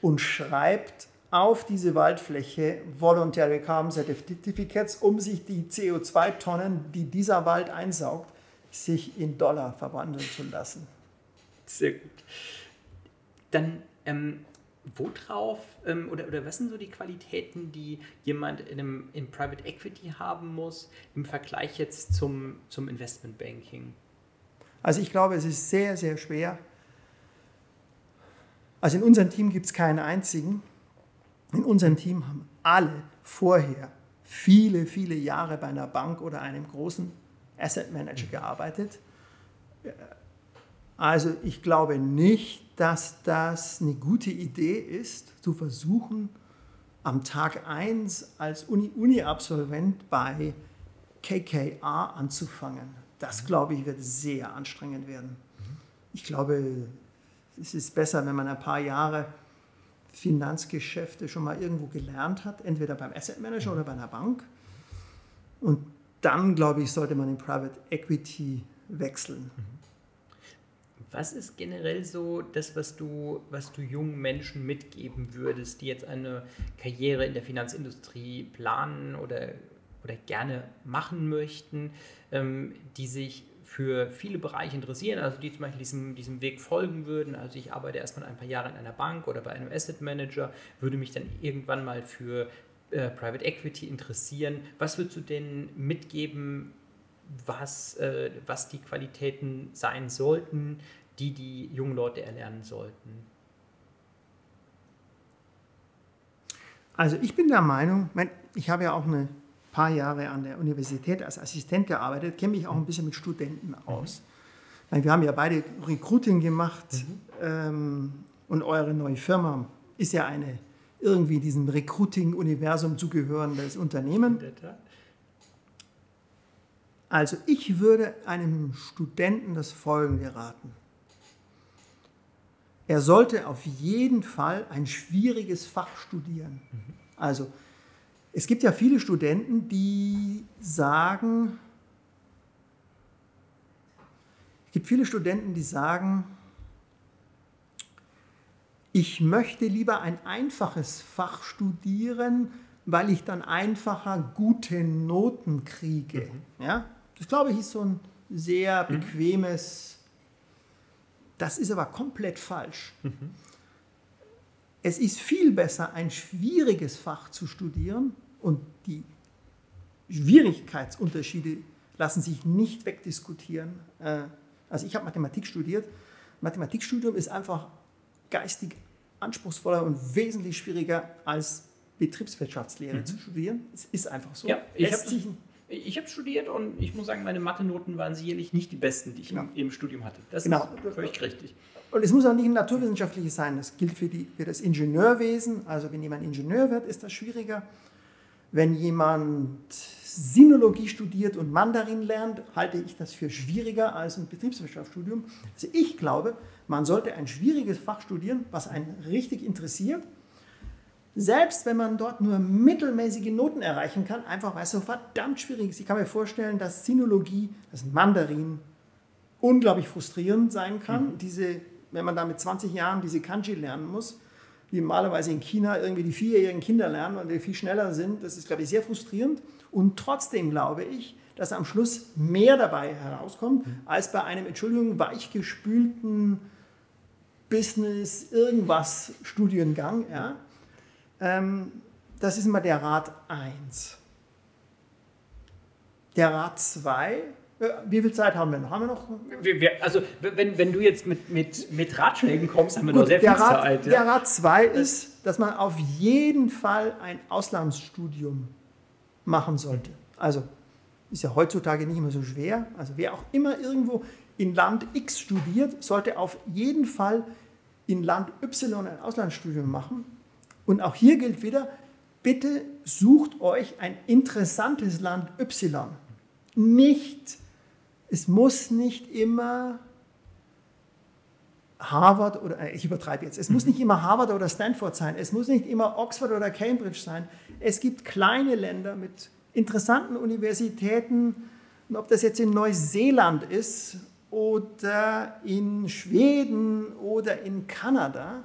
und schreibt auf diese Waldfläche Voluntary Carbon Certificates, um sich die CO2-Tonnen, die dieser Wald einsaugt, sich in Dollar verwandeln zu lassen. Sehr gut. Dann, ähm, worauf ähm, oder, oder was sind so die Qualitäten, die jemand in einem in Private Equity haben muss im Vergleich jetzt zum, zum Investment Banking? Also ich glaube, es ist sehr, sehr schwer. Also in unserem Team gibt es keinen einzigen, in unserem Team haben alle vorher viele, viele Jahre bei einer Bank oder einem großen Asset Manager gearbeitet. Also ich glaube nicht, dass das eine gute Idee ist, zu versuchen, am Tag 1 als Uni-Absolvent -Uni bei KKR anzufangen. Das, glaube ich, wird sehr anstrengend werden. Ich glaube, es ist besser, wenn man ein paar Jahre Finanzgeschäfte schon mal irgendwo gelernt hat, entweder beim Asset Manager oder bei einer Bank. Und dann, glaube ich, sollte man in Private Equity wechseln. Was ist generell so das, was du, was du jungen Menschen mitgeben würdest, die jetzt eine Karriere in der Finanzindustrie planen oder, oder gerne machen möchten, ähm, die sich für viele Bereiche interessieren, also die zum Beispiel diesem, diesem Weg folgen würden. Also ich arbeite erstmal ein paar Jahre in einer Bank oder bei einem Asset Manager, würde mich dann irgendwann mal für äh, Private Equity interessieren. Was würdest du denn mitgeben, was, äh, was die Qualitäten sein sollten, die die jungen Leute erlernen sollten? Also ich bin der Meinung, ich habe ja auch ein paar Jahre an der Universität als Assistent gearbeitet, kenne mich auch ein bisschen mit Studenten aus. Mhm. Wir haben ja beide Recruiting gemacht mhm. ähm, und eure neue Firma ist ja eine irgendwie diesem Recruiting-Universum zugehörendes Unternehmen. Also ich würde einem Studenten das Folgende raten. Er sollte auf jeden Fall ein schwieriges Fach studieren. Also es gibt ja viele Studenten, die sagen, es gibt viele Studenten, die sagen, ich möchte lieber ein einfaches Fach studieren, weil ich dann einfacher gute Noten kriege. Mhm. Ja? Das glaube ich ist so ein sehr mhm. bequemes, das ist aber komplett falsch. Mhm. Es ist viel besser, ein schwieriges Fach zu studieren und die Schwierigkeitsunterschiede lassen sich nicht wegdiskutieren. Äh, also ich habe Mathematik studiert. Mathematikstudium ist einfach geistig anspruchsvoller und wesentlich schwieriger als Betriebswirtschaftslehre mhm. zu studieren. Es ist einfach so. Ja, ich habe ich habe studiert und ich muss sagen, meine Mathe-Noten waren sicherlich nicht die besten, die ich genau. im, Studium hatte. Das genau. ist völlig richtig. Und es muss auch nicht ein naturwissenschaftliches sein. Das gilt für, die, für das Ingenieurwesen. Also wenn jemand Ingenieur wird, ist das schwieriger. Wenn jemand Sinologie studiert und Mandarin lernt, halte ich das für schwieriger als ein Betriebswirtschaftsstudium. Also ich glaube, man sollte ein schwieriges Fach studieren, was einen richtig interessiert. Selbst wenn man dort nur mittelmäßige Noten erreichen kann, einfach weil es so verdammt schwierig ist. Ich kann mir vorstellen, dass Sinologie, das Mandarin, unglaublich frustrierend sein kann. Mhm. Diese, wenn man da mit 20 Jahren diese Kanji lernen muss, die normalerweise in China irgendwie die vierjährigen Kinder lernen, weil die viel schneller sind. Das ist, glaube ich, sehr frustrierend. Und trotzdem glaube ich, dass am Schluss mehr dabei herauskommt, mhm. als bei einem, Entschuldigung, weichgespülten Business, irgendwas Studiengang. Ja? Ähm, das ist immer der Rat 1. Der Rat 2 äh, wie viel Zeit haben wir noch? Haben wir noch? Wir, wir, also, wenn, wenn du jetzt mit, mit, mit Ratschlägen kommst, haben wir Gut, noch sehr viel Rat, Zeit. Ja. Der Rat 2 ist, dass man auf jeden Fall ein Auslandsstudium machen sollte. Also, ist ja heutzutage nicht mehr so schwer. Also, wer auch immer irgendwo in Land X studiert, sollte auf jeden Fall in Land Y ein Auslandsstudium machen. Und auch hier gilt wieder, bitte sucht euch ein interessantes Land Y. Nicht es muss nicht immer Harvard oder, äh, ich übertreibe jetzt, es muss nicht immer Harvard oder Stanford sein, es muss nicht immer Oxford oder Cambridge sein. Es gibt kleine Länder mit interessanten Universitäten, und ob das jetzt in Neuseeland ist oder in Schweden oder in Kanada,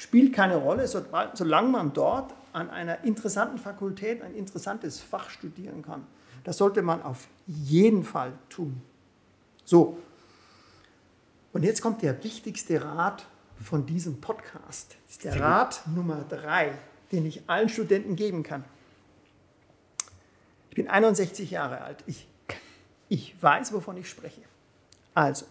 spielt keine Rolle, solange man dort an einer interessanten Fakultät ein interessantes Fach studieren kann. Das sollte man auf jeden Fall tun. So, und jetzt kommt der wichtigste Rat von diesem Podcast. Das ist der Rat Nummer drei, den ich allen Studenten geben kann. Ich bin 61 Jahre alt. Ich, ich weiß, wovon ich spreche. Also,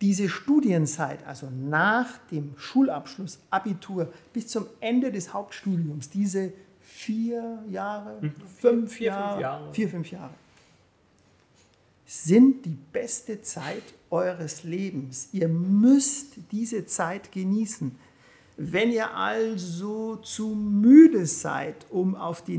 diese Studienzeit, also nach dem Schulabschluss, Abitur bis zum Ende des Hauptstudiums, diese vier Jahre, mhm. fünf, vier, Jahre, fünf Jahre, vier, fünf Jahre, sind die beste Zeit eures Lebens. Ihr müsst diese Zeit genießen. Wenn ihr also zu müde seid, um auf die,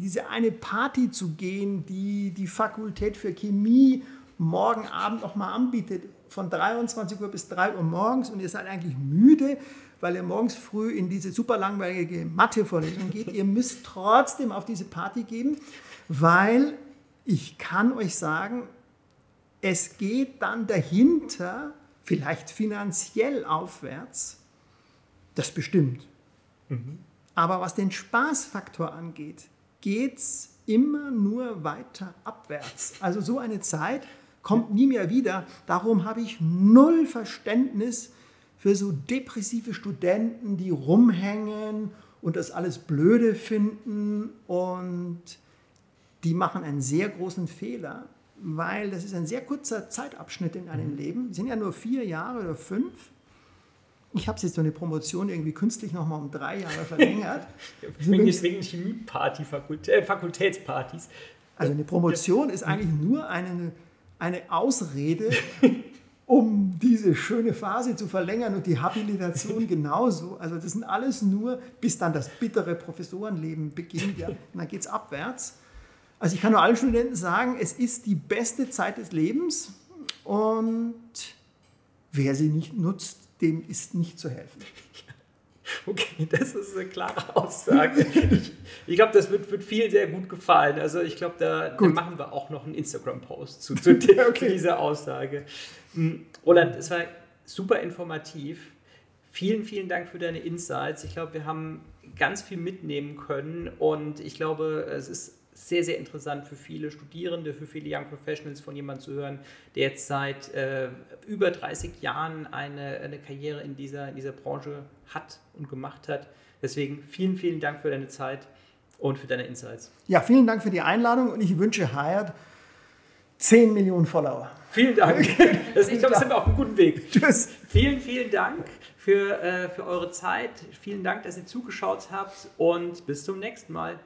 diese eine Party zu gehen, die die Fakultät für Chemie morgen Abend nochmal anbietet, von 23 Uhr bis 3 Uhr morgens und ihr seid eigentlich müde, weil ihr morgens früh in diese super langweilige Mathe-Vorlesung geht. ihr müsst trotzdem auf diese Party gehen, weil ich kann euch sagen, es geht dann dahinter, vielleicht finanziell aufwärts, das bestimmt. Mhm. Aber was den Spaßfaktor angeht, geht es immer nur weiter abwärts. Also so eine Zeit kommt nie mehr wieder. Darum habe ich null Verständnis für so depressive Studenten, die rumhängen und das alles blöde finden und die machen einen sehr großen Fehler, weil das ist ein sehr kurzer Zeitabschnitt in einem Leben. Es sind ja nur vier Jahre oder fünf. Ich habe jetzt so eine Promotion irgendwie künstlich nochmal um drei Jahre verlängert. wegen, wegen Chemieparty, Fakultä äh, Fakultätspartys. Also eine Promotion ist eigentlich nur eine, eine Ausrede, um diese schöne Phase zu verlängern und die Habilitation genauso. Also das sind alles nur, bis dann das bittere Professorenleben beginnt, ja, und dann geht es abwärts. Also ich kann nur allen Studenten sagen, es ist die beste Zeit des Lebens und wer sie nicht nutzt, dem ist nicht zu helfen. Okay, das ist eine klare Aussage. ich, ich glaube, das wird, wird vielen sehr gut gefallen. Also ich glaube, da, da, machen wir auch noch einen Instagram-Post zu, zu, okay. zu, dieser Aussage. Hm, Roland, es war super informativ. Vielen, vielen Dank für deine Insights. Ich glaube, wir haben ganz viel mitnehmen können und ich glaube, es ist sehr, sehr interessant für viele Studierende, für viele Young Professionals von jemandem zu hören, der jetzt seit äh, über 30 Jahren eine, eine Karriere in dieser, in dieser Branche hat und gemacht hat. Deswegen vielen, vielen Dank für deine Zeit und für deine Insights. Ja, vielen Dank für die Einladung und ich wünsche Hired 10 Millionen Follower. Vielen Dank. Das, ich glaube, da sind wir auf einem guten Weg. Tschüss. Vielen, vielen Dank für, äh, für eure Zeit. Vielen Dank, dass ihr zugeschaut habt und bis zum nächsten Mal.